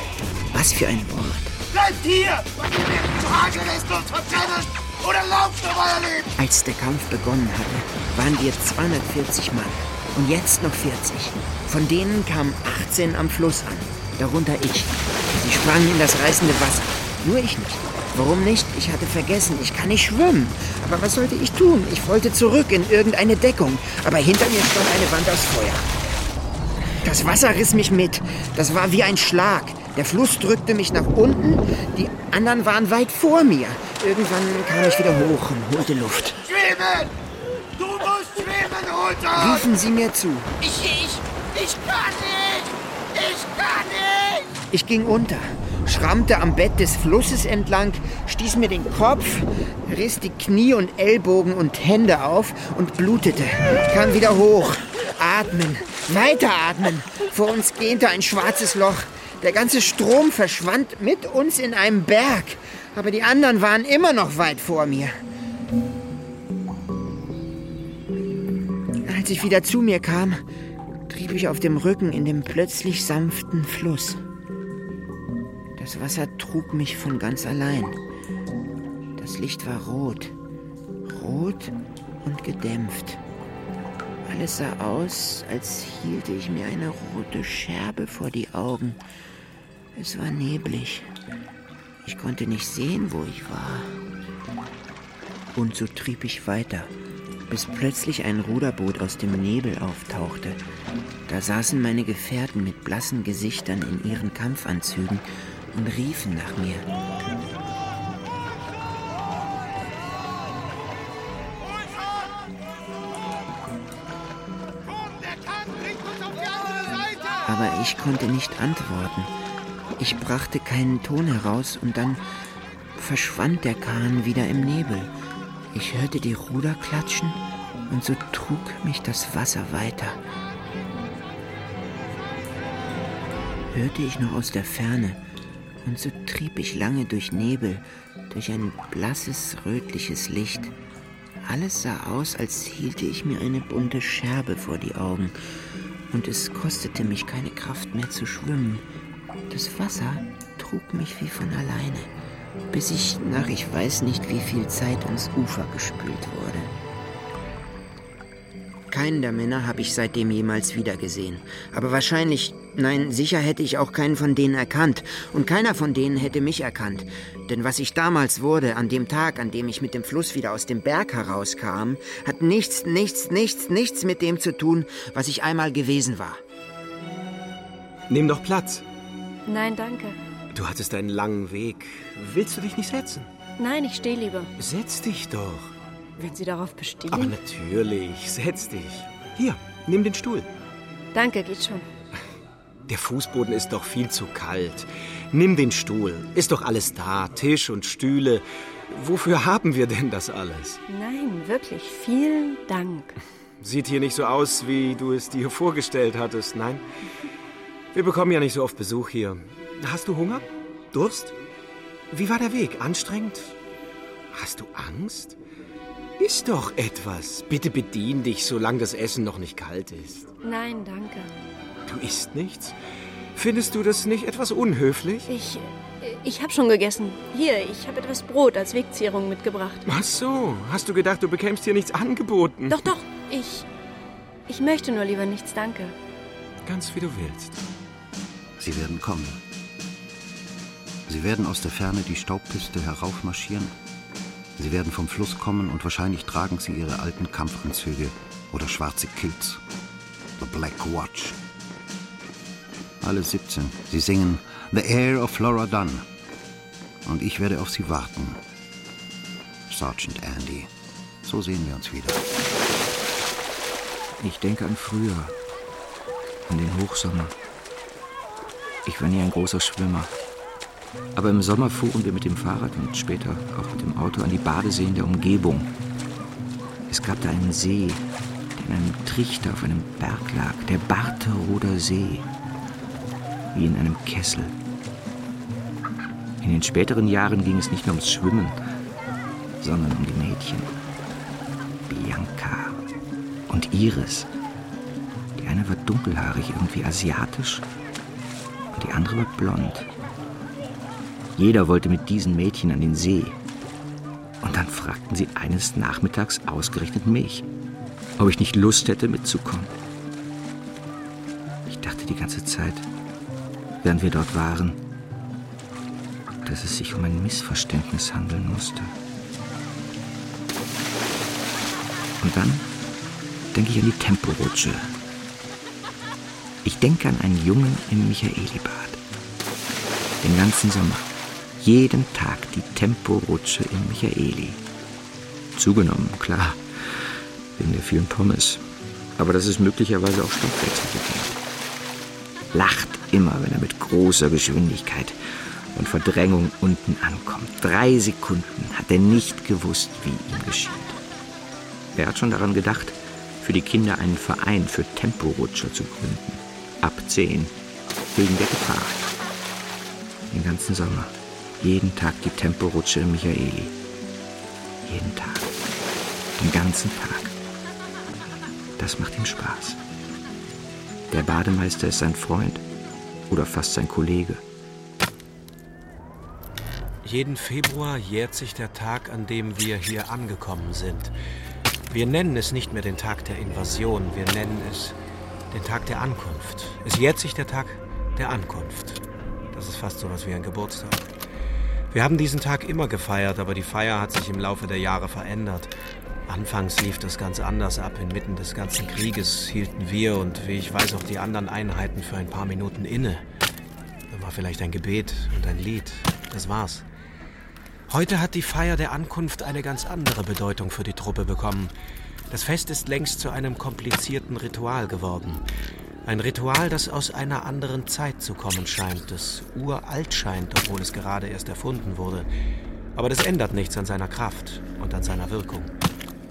Was für ein Wort. Bleibt hier! Und wir werden zu Hagelresten uns verbrennen! Oder lauft um euer Leben! Als der Kampf begonnen hatte, waren wir 240 Mann. Und jetzt noch 40. Von denen kamen 18 am Fluss an. Darunter ich. Sie sprangen in das reißende Wasser. Nur ich nicht. Warum nicht? Ich hatte vergessen, ich kann nicht schwimmen. Aber was sollte ich tun? Ich wollte zurück in irgendeine Deckung. Aber hinter mir stand eine Wand aus Feuer. Das Wasser riss mich mit. Das war wie ein Schlag. Der Fluss drückte mich nach unten. Die anderen waren weit vor mir. Irgendwann kam ich wieder hoch und holte Luft. Schwimmen! Du musst schwimmen, Hulter! Riefen sie mir zu. Ich, ich, ich kann nicht! Ich kann nicht! Ich ging unter, schrammte am Bett des Flusses entlang, stieß mir den Kopf, riss die Knie und Ellbogen und Hände auf und blutete. Ich kam wieder hoch. Atmen, weiter atmen. Vor uns gähnte ein schwarzes Loch. Der ganze Strom verschwand mit uns in einem Berg. Aber die anderen waren immer noch weit vor mir. Als ich wieder zu mir kam, trieb ich auf dem Rücken in dem plötzlich sanften Fluss. Das Wasser trug mich von ganz allein. Das Licht war rot, rot und gedämpft. Alles sah aus, als hielte ich mir eine rote Scherbe vor die Augen. Es war neblig. Ich konnte nicht sehen, wo ich war. Und so trieb ich weiter, bis plötzlich ein Ruderboot aus dem Nebel auftauchte. Da saßen meine Gefährten mit blassen Gesichtern in ihren Kampfanzügen und riefen nach mir. Aber ich konnte nicht antworten. Ich brachte keinen Ton heraus und dann verschwand der Kahn wieder im Nebel. Ich hörte die Ruder klatschen und so trug mich das Wasser weiter. Hörte ich noch aus der Ferne und so trieb ich lange durch Nebel, durch ein blasses, rötliches Licht. Alles sah aus, als hielte ich mir eine bunte Scherbe vor die Augen und es kostete mich keine Kraft mehr zu schwimmen. Das Wasser trug mich wie von alleine, bis ich nach ich weiß nicht wie viel Zeit ans Ufer gespült wurde. Keinen der Männer habe ich seitdem jemals wiedergesehen. Aber wahrscheinlich, nein, sicher hätte ich auch keinen von denen erkannt. Und keiner von denen hätte mich erkannt. Denn was ich damals wurde, an dem Tag, an dem ich mit dem Fluss wieder aus dem Berg herauskam, hat nichts, nichts, nichts, nichts mit dem zu tun, was ich einmal gewesen war. Nimm doch Platz. Nein, danke. Du hattest einen langen Weg. Willst du dich nicht setzen? Nein, ich stehe lieber. Setz dich doch. Wenn Sie darauf bestehen. Aber natürlich, setz dich. Hier, nimm den Stuhl. Danke, geht schon. Der Fußboden ist doch viel zu kalt. Nimm den Stuhl. Ist doch alles da. Tisch und Stühle. Wofür haben wir denn das alles? Nein, wirklich, vielen Dank. Sieht hier nicht so aus, wie du es dir vorgestellt hattest, nein? Wir bekommen ja nicht so oft Besuch hier. Hast du Hunger? Durst? Wie war der Weg? Anstrengend? Hast du Angst? Iss doch etwas. Bitte bedien dich, solange das Essen noch nicht kalt ist. Nein, danke. Du isst nichts? Findest du das nicht etwas unhöflich? Ich. Ich habe schon gegessen. Hier, ich habe etwas Brot als Wegzehrung mitgebracht. Ach so, hast du gedacht, du bekämst hier nichts angeboten? Doch, doch, ich. Ich möchte nur lieber nichts, danke. Ganz wie du willst. Sie werden kommen. Sie werden aus der Ferne die Staubpiste heraufmarschieren. Sie werden vom Fluss kommen und wahrscheinlich tragen sie ihre alten Kampfanzüge oder schwarze Kilts. The Black Watch. Alle 17. Sie singen The Air of Flora Dunn. Und ich werde auf sie warten. Sergeant Andy. So sehen wir uns wieder. Ich denke an früher, an den Hochsommer. Ich war nie ein großer Schwimmer. Aber im Sommer fuhren wir mit dem Fahrrad und später auch mit dem Auto an die Badeseen der Umgebung. Es gab da einen See, der in einem Trichter auf einem Berg lag, der Barteroder See, wie in einem Kessel. In den späteren Jahren ging es nicht nur ums Schwimmen, sondern um die Mädchen. Bianca und Iris. Die eine war dunkelhaarig, irgendwie asiatisch, die andere war blond. Jeder wollte mit diesen Mädchen an den See. Und dann fragten sie eines Nachmittags ausgerechnet mich, ob ich nicht Lust hätte mitzukommen. Ich dachte die ganze Zeit, während wir dort waren, dass es sich um ein Missverständnis handeln musste. Und dann denke ich an die Temporutsche. Ich denke an einen Jungen im Michaelibad. Den ganzen Sommer. Jeden Tag die Temporutsche in Michaeli. Zugenommen, klar, wegen der vielen Pommes. Aber das ist möglicherweise auch stoffwechselbedingt. Lacht immer, wenn er mit großer Geschwindigkeit und Verdrängung unten ankommt. Drei Sekunden hat er nicht gewusst, wie ihm geschieht. Er hat schon daran gedacht, für die Kinder einen Verein für Temporutscher zu gründen. Ab zehn, wegen der Gefahr. Den ganzen Sommer, jeden Tag die Temporutsche im Michaeli. Jeden Tag. Den ganzen Tag. Das macht ihm Spaß. Der Bademeister ist sein Freund oder fast sein Kollege. Jeden Februar jährt sich der Tag, an dem wir hier angekommen sind. Wir nennen es nicht mehr den Tag der Invasion, wir nennen es den Tag der Ankunft. Es jährt sich der Tag der Ankunft. Das ist fast so was wie ein Geburtstag. Wir haben diesen Tag immer gefeiert, aber die Feier hat sich im Laufe der Jahre verändert. Anfangs lief das ganz anders ab. Inmitten des ganzen Krieges hielten wir und wie ich weiß auch die anderen Einheiten für ein paar Minuten inne. Da war vielleicht ein Gebet und ein Lied. Das war's. Heute hat die Feier der Ankunft eine ganz andere Bedeutung für die Truppe bekommen. Das Fest ist längst zu einem komplizierten Ritual geworden. Ein Ritual, das aus einer anderen Zeit zu kommen scheint, das uralt scheint, obwohl es gerade erst erfunden wurde. Aber das ändert nichts an seiner Kraft und an seiner Wirkung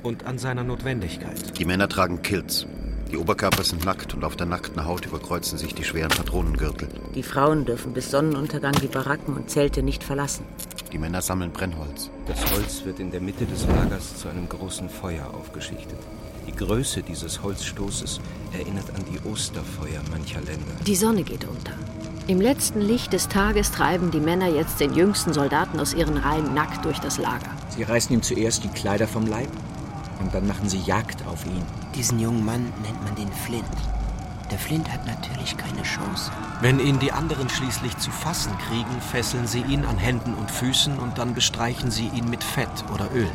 und an seiner Notwendigkeit. Die Männer tragen Kilts. Die Oberkörper sind nackt und auf der nackten Haut überkreuzen sich die schweren Patronengürtel. Die Frauen dürfen bis Sonnenuntergang die Baracken und Zelte nicht verlassen. Die Männer sammeln Brennholz. Das Holz wird in der Mitte des Lagers zu einem großen Feuer aufgeschichtet. Die Größe dieses Holzstoßes erinnert an die Osterfeuer mancher Länder. Die Sonne geht unter. Im letzten Licht des Tages treiben die Männer jetzt den jüngsten Soldaten aus ihren Reihen nackt durch das Lager. Sie reißen ihm zuerst die Kleider vom Leib und dann machen sie Jagd auf ihn. Diesen jungen Mann nennt man den Flint. Der Flint hat natürlich keine Chance. Wenn ihn die anderen schließlich zu fassen kriegen, fesseln sie ihn an Händen und Füßen und dann bestreichen sie ihn mit Fett oder Öl.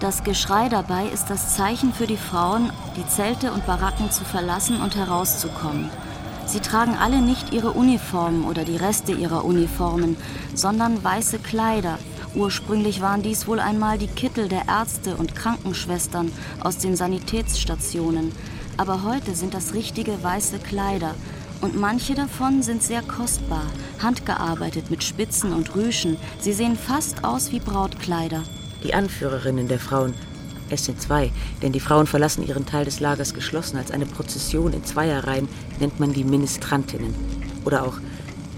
Das Geschrei dabei ist das Zeichen für die Frauen, die Zelte und Baracken zu verlassen und herauszukommen. Sie tragen alle nicht ihre Uniformen oder die Reste ihrer Uniformen, sondern weiße Kleider. Ursprünglich waren dies wohl einmal die Kittel der Ärzte und Krankenschwestern aus den Sanitätsstationen. Aber heute sind das richtige weiße Kleider. Und manche davon sind sehr kostbar, handgearbeitet mit Spitzen und Rüschen. Sie sehen fast aus wie Brautkleider. Die Anführerinnen der Frauen, es sind zwei, denn die Frauen verlassen ihren Teil des Lagers geschlossen als eine Prozession in Zweierreihen, nennt man die Ministrantinnen. Oder auch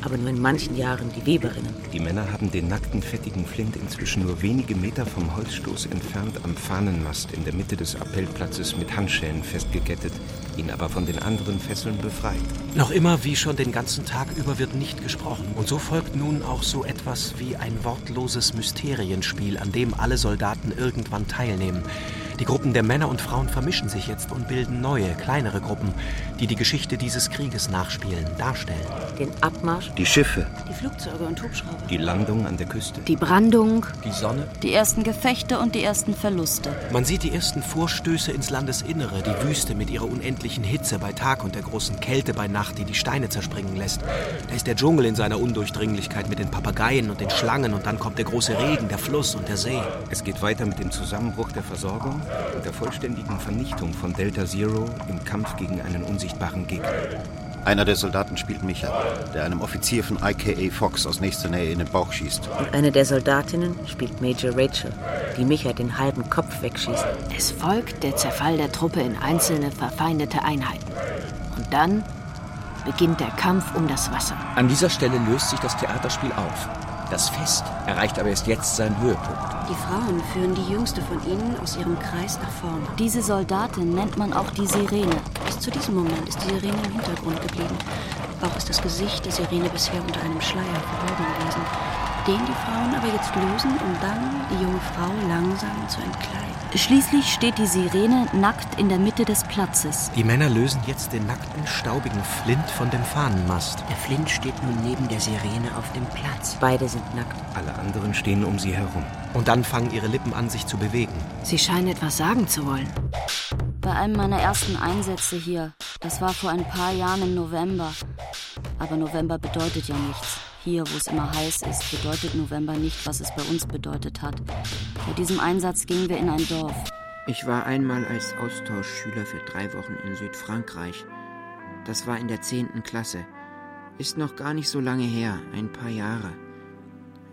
aber nur in manchen Jahren die Weberinnen. Die Männer haben den nackten, fettigen Flint inzwischen nur wenige Meter vom Holzstoß entfernt am Fahnenmast in der Mitte des Appellplatzes mit Handschellen festgekettet, ihn aber von den anderen Fesseln befreit. Noch immer wie schon den ganzen Tag über wird nicht gesprochen. Und so folgt nun auch so etwas wie ein wortloses Mysterienspiel, an dem alle Soldaten irgendwann teilnehmen. Die Gruppen der Männer und Frauen vermischen sich jetzt und bilden neue, kleinere Gruppen, die die Geschichte dieses Krieges nachspielen, darstellen. Den Abmarsch, Die Schiffe, Die Flugzeuge und Hubschrauber. Die Landung an der Küste. Die Brandung, Die Sonne. die ersten Gefechte und die ersten Verluste. Man sieht die ersten Vorstöße ins Landesinnere, die Wüste mit ihrer unendlichen Hitze bei Tag und der großen Kälte bei Nacht, die die Steine zerspringen lässt. Da ist der Dschungel in seiner Undurchdringlichkeit mit den Papageien und den Schlangen und dann kommt der große Regen, der Fluss und der See. Es geht weiter mit dem Zusammenbruch der Versorgung und der vollständigen Vernichtung von Delta Zero im Kampf gegen einen unsichtbaren Gegner. Einer der Soldaten spielt Micha, der einem Offizier von IKA Fox aus nächster Nähe in den Bauch schießt. Und eine der Soldatinnen spielt Major Rachel, die Micha den halben Kopf wegschießt. Es folgt der Zerfall der Truppe in einzelne verfeindete Einheiten. Und dann beginnt der Kampf um das Wasser. An dieser Stelle löst sich das Theaterspiel auf. Das Fest erreicht aber erst jetzt seinen Höhepunkt. Die Frauen führen die jüngste von ihnen aus ihrem Kreis nach vorne. Diese Soldatin nennt man auch die Sirene. Bis zu diesem Moment ist die Sirene im Hintergrund geblieben. Auch ist das Gesicht der Sirene bisher unter einem Schleier verborgen gewesen, den die Frauen aber jetzt lösen, um dann die junge Frau langsam zu entkleiden. Schließlich steht die Sirene nackt in der Mitte des Platzes. Die Männer lösen jetzt den nackten, staubigen Flint von dem Fahnenmast. Der Flint steht nun neben der Sirene auf dem Platz. Beide sind nackt. Alle anderen stehen um sie herum. Und dann fangen ihre Lippen an, sich zu bewegen. Sie scheinen etwas sagen zu wollen. Bei einem meiner ersten Einsätze hier. Das war vor ein paar Jahren im November. Aber November bedeutet ja nichts. Hier, wo es immer heiß ist, bedeutet November nicht, was es bei uns bedeutet hat. Bei diesem Einsatz gingen wir in ein Dorf. Ich war einmal als Austauschschüler für drei Wochen in Südfrankreich. Das war in der zehnten Klasse. Ist noch gar nicht so lange her, ein paar Jahre.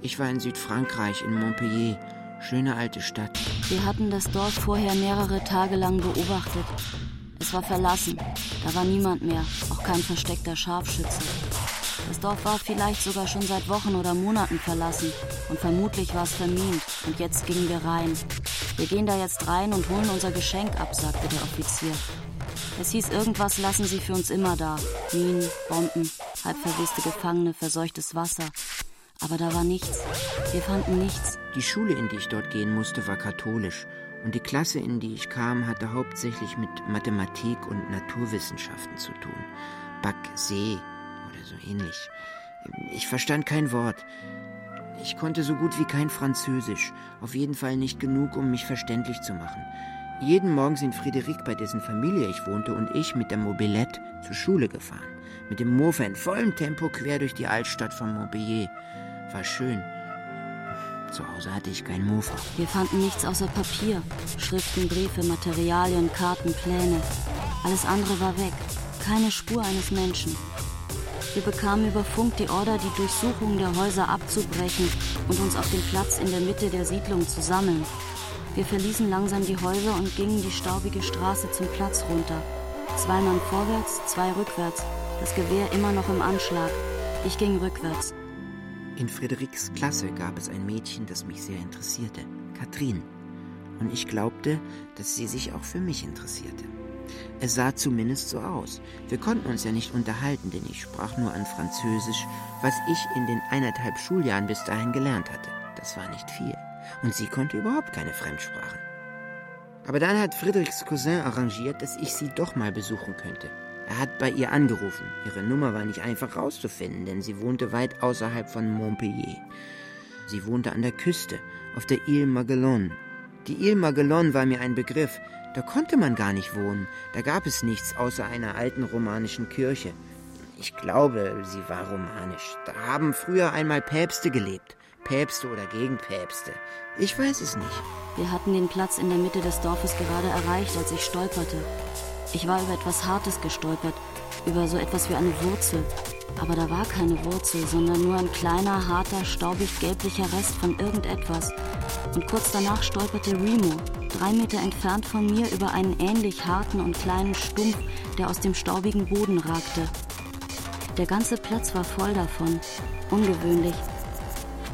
Ich war in Südfrankreich, in Montpellier. Schöne alte Stadt. Wir hatten das Dorf vorher mehrere Tage lang beobachtet. Es war verlassen. Da war niemand mehr, auch kein versteckter Scharfschütze. Das Dorf war vielleicht sogar schon seit Wochen oder Monaten verlassen und vermutlich war es vermint und jetzt gingen wir rein. Wir gehen da jetzt rein und holen unser Geschenk ab, sagte der Offizier. Es hieß, irgendwas lassen sie für uns immer da. Minen, Bomben, halb verweste Gefangene, verseuchtes Wasser. Aber da war nichts. Wir fanden nichts. Die Schule, in die ich dort gehen musste, war katholisch. Und die Klasse, in die ich kam, hatte hauptsächlich mit Mathematik und Naturwissenschaften zu tun. Back See oder so ähnlich. Ich verstand kein Wort. Ich konnte so gut wie kein Französisch. Auf jeden Fall nicht genug, um mich verständlich zu machen. Jeden Morgen sind Friederik, bei dessen Familie ich wohnte, und ich mit der Mobilette zur Schule gefahren. Mit dem Mofa in vollem Tempo quer durch die Altstadt von Montpellier. War schön. Zu Hause hatte ich kein Mofa. Wir fanden nichts außer Papier. Schriften, Briefe, Materialien, Karten, Pläne. Alles andere war weg. Keine Spur eines Menschen. Wir bekamen über Funk die Order, die Durchsuchung der Häuser abzubrechen und uns auf dem Platz in der Mitte der Siedlung zu sammeln. Wir verließen langsam die Häuser und gingen die staubige Straße zum Platz runter. Zwei Mann vorwärts, zwei rückwärts. Das Gewehr immer noch im Anschlag. Ich ging rückwärts. In Frederiks Klasse gab es ein Mädchen, das mich sehr interessierte, Katrin. Und ich glaubte, dass sie sich auch für mich interessierte. Es sah zumindest so aus. Wir konnten uns ja nicht unterhalten, denn ich sprach nur an Französisch, was ich in den eineinhalb Schuljahren bis dahin gelernt hatte. Das war nicht viel. Und sie konnte überhaupt keine Fremdsprachen. Aber dann hat Friedrichs Cousin arrangiert, dass ich sie doch mal besuchen könnte. Er hat bei ihr angerufen. Ihre Nummer war nicht einfach rauszufinden, denn sie wohnte weit außerhalb von Montpellier. Sie wohnte an der Küste, auf der Ile Maguelone. Die Ile Maguelone war mir ein Begriff. Da konnte man gar nicht wohnen. Da gab es nichts außer einer alten romanischen Kirche. Ich glaube, sie war romanisch. Da haben früher einmal Päpste gelebt. Päpste oder Gegenpäpste. Ich weiß es nicht. Wir hatten den Platz in der Mitte des Dorfes gerade erreicht, als ich stolperte. Ich war über etwas Hartes gestolpert, über so etwas wie eine Wurzel. Aber da war keine Wurzel, sondern nur ein kleiner, harter, staubig-gelblicher Rest von irgendetwas. Und kurz danach stolperte Remo, drei Meter entfernt von mir, über einen ähnlich harten und kleinen Stumpf, der aus dem staubigen Boden ragte. Der ganze Platz war voll davon. Ungewöhnlich.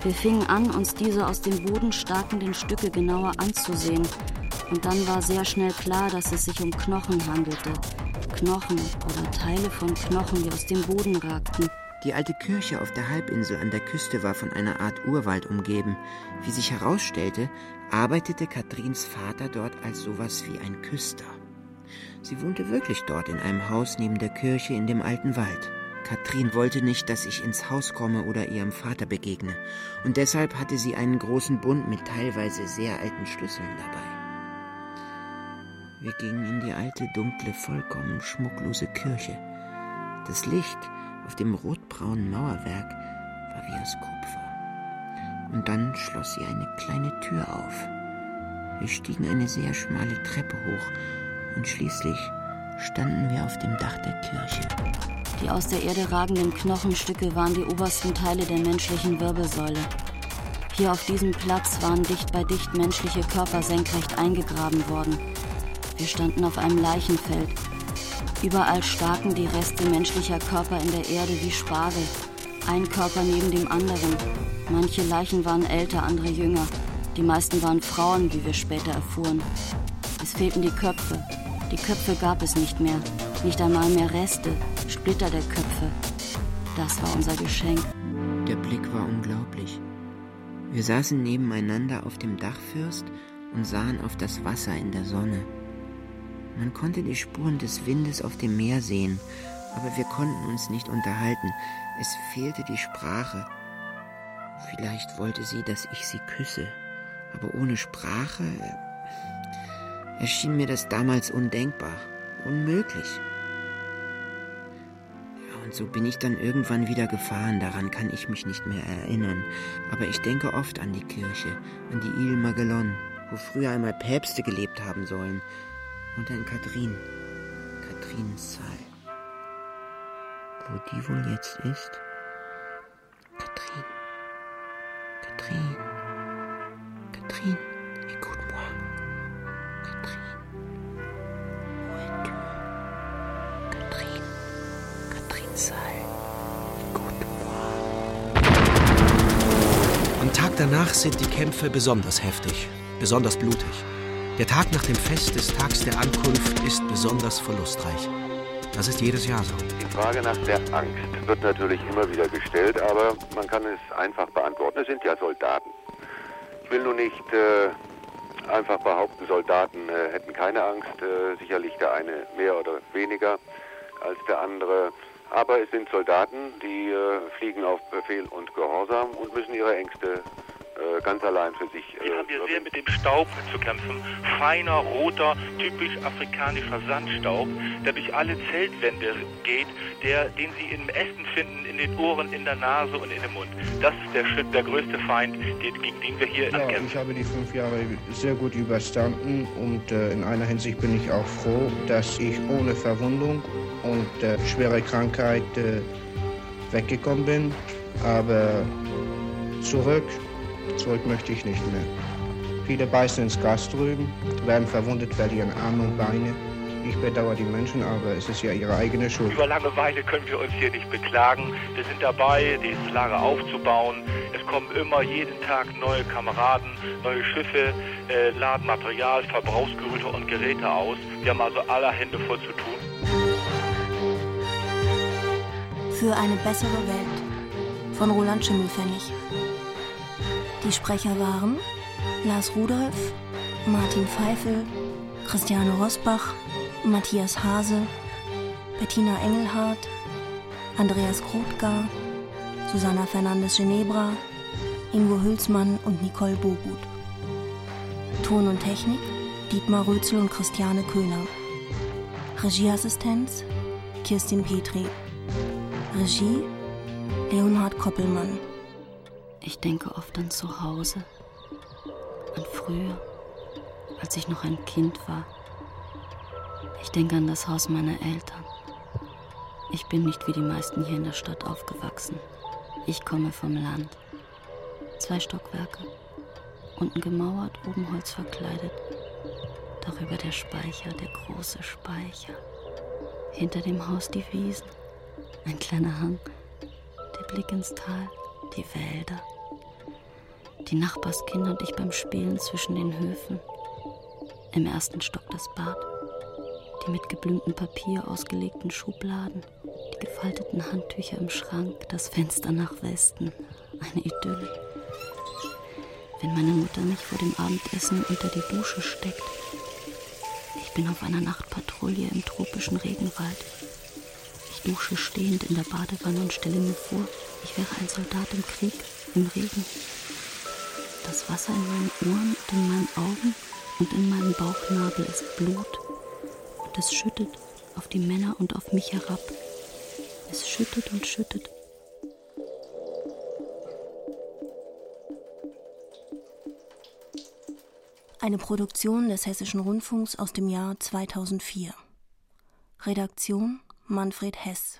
Wir fingen an, uns diese aus dem Boden starkenden Stücke genauer anzusehen und dann war sehr schnell klar, dass es sich um Knochen handelte. Knochen oder Teile von Knochen, die aus dem Boden ragten. Die alte Kirche auf der Halbinsel an der Küste war von einer Art Urwald umgeben. Wie sich herausstellte, arbeitete Katrins Vater dort als sowas wie ein Küster. Sie wohnte wirklich dort in einem Haus neben der Kirche in dem alten Wald. Katrin wollte nicht, dass ich ins Haus komme oder ihrem Vater begegne, und deshalb hatte sie einen großen Bund mit teilweise sehr alten Schlüsseln dabei. Wir gingen in die alte, dunkle, vollkommen schmucklose Kirche. Das Licht auf dem rotbraunen Mauerwerk war wie aus Kupfer. Und dann schloss sie eine kleine Tür auf. Wir stiegen eine sehr schmale Treppe hoch und schließlich standen wir auf dem Dach der Kirche. Die aus der Erde ragenden Knochenstücke waren die obersten Teile der menschlichen Wirbelsäule. Hier auf diesem Platz waren dicht bei dicht menschliche Körper senkrecht eingegraben worden. Wir standen auf einem Leichenfeld. Überall staken die Reste menschlicher Körper in der Erde wie Spargel. Ein Körper neben dem anderen. Manche Leichen waren älter, andere jünger. Die meisten waren Frauen, wie wir später erfuhren. Es fehlten die Köpfe. Die Köpfe gab es nicht mehr. Nicht einmal mehr Reste, Splitter der Köpfe. Das war unser Geschenk. Der Blick war unglaublich. Wir saßen nebeneinander auf dem Dachfürst und sahen auf das Wasser in der Sonne. Man konnte die Spuren des Windes auf dem Meer sehen, aber wir konnten uns nicht unterhalten. Es fehlte die Sprache. Vielleicht wollte sie, dass ich sie küsse, aber ohne Sprache äh, erschien mir das damals undenkbar, unmöglich. Ja, und so bin ich dann irgendwann wieder gefahren, daran kann ich mich nicht mehr erinnern. Aber ich denke oft an die Kirche, an die Ile Maguelone, wo früher einmal Päpste gelebt haben sollen, und dann Katrin. Katrins Saal. Wo die wohl jetzt ist? Katrin. Katrin. Katrin. Écoute-moi. Katrin. Où es-tu? Katrin. Katrins Saal. Écoute-moi. Am Tag danach sind die Kämpfe besonders heftig, besonders blutig. Der Tag nach dem Fest des Tags der Ankunft ist besonders verlustreich. Das ist jedes Jahr so. Die Frage nach der Angst wird natürlich immer wieder gestellt, aber man kann es einfach beantworten. Es sind ja Soldaten. Ich will nur nicht äh, einfach behaupten, Soldaten äh, hätten keine Angst. Äh, sicherlich der eine mehr oder weniger als der andere. Aber es sind Soldaten, die äh, fliegen auf Befehl und Gehorsam und müssen ihre Ängste ganz allein für sich. Wir haben hier sehr mit dem Staub zu kämpfen. Feiner, roter, typisch afrikanischer Sandstaub, der durch alle Zeltwände geht, der, den Sie im Essen finden, in den Ohren, in der Nase und in dem Mund. Das ist der, Schritt, der größte Feind, den, gegen den wir hier ja, kämpfen. Ich habe die fünf Jahre sehr gut überstanden und äh, in einer Hinsicht bin ich auch froh, dass ich ohne Verwundung und äh, schwere Krankheit äh, weggekommen bin. Aber zurück Zurück möchte ich nicht mehr. Viele beißen ins Gas drüben, werden verwundet, verlieren Arme und Beine. Ich bedauere die Menschen, aber es ist ja ihre eigene Schuld. Über Langeweile können wir uns hier nicht beklagen. Wir sind dabei, das Lager aufzubauen. Es kommen immer jeden Tag neue Kameraden, neue Schiffe, äh, laden Material, Verbrauchsgerüte und Geräte aus. Wir haben also aller Hände voll zu tun. Für eine bessere Welt von Roland Schimmelfennig. Die Sprecher waren Lars Rudolph, Martin Pfeifel, Christiane Rosbach, Matthias Hase, Bettina Engelhardt, Andreas Krothgar, Susanna Fernandes Genebra, Ingo Hülsmann und Nicole Bogut. Ton und Technik Dietmar Rözel und Christiane Köhler. Regieassistenz Kirstin Petri. Regie Leonhard Koppelmann. Ich denke oft an zu Hause, an früher, als ich noch ein Kind war. Ich denke an das Haus meiner Eltern. Ich bin nicht wie die meisten hier in der Stadt aufgewachsen. Ich komme vom Land. Zwei Stockwerke, unten gemauert, oben Holz verkleidet. Darüber der Speicher, der große Speicher. Hinter dem Haus die Wiesen, ein kleiner Hang, der Blick ins Tal, die Wälder die Nachbarskinder und ich beim Spielen zwischen den Höfen. Im ersten Stock das Bad, die mit geblümtem Papier ausgelegten Schubladen, die gefalteten Handtücher im Schrank, das Fenster nach Westen. Eine Idylle. Wenn meine Mutter mich vor dem Abendessen unter die Dusche steckt. Ich bin auf einer Nachtpatrouille im tropischen Regenwald. Ich dusche stehend in der Badewanne und stelle mir vor, ich wäre ein Soldat im Krieg, im Regen. Das Wasser in meinen Ohren und in meinen Augen und in meinem Bauchnabel ist Blut. Und es schüttet auf die Männer und auf mich herab. Es schüttet und schüttet. Eine Produktion des Hessischen Rundfunks aus dem Jahr 2004. Redaktion Manfred Hess.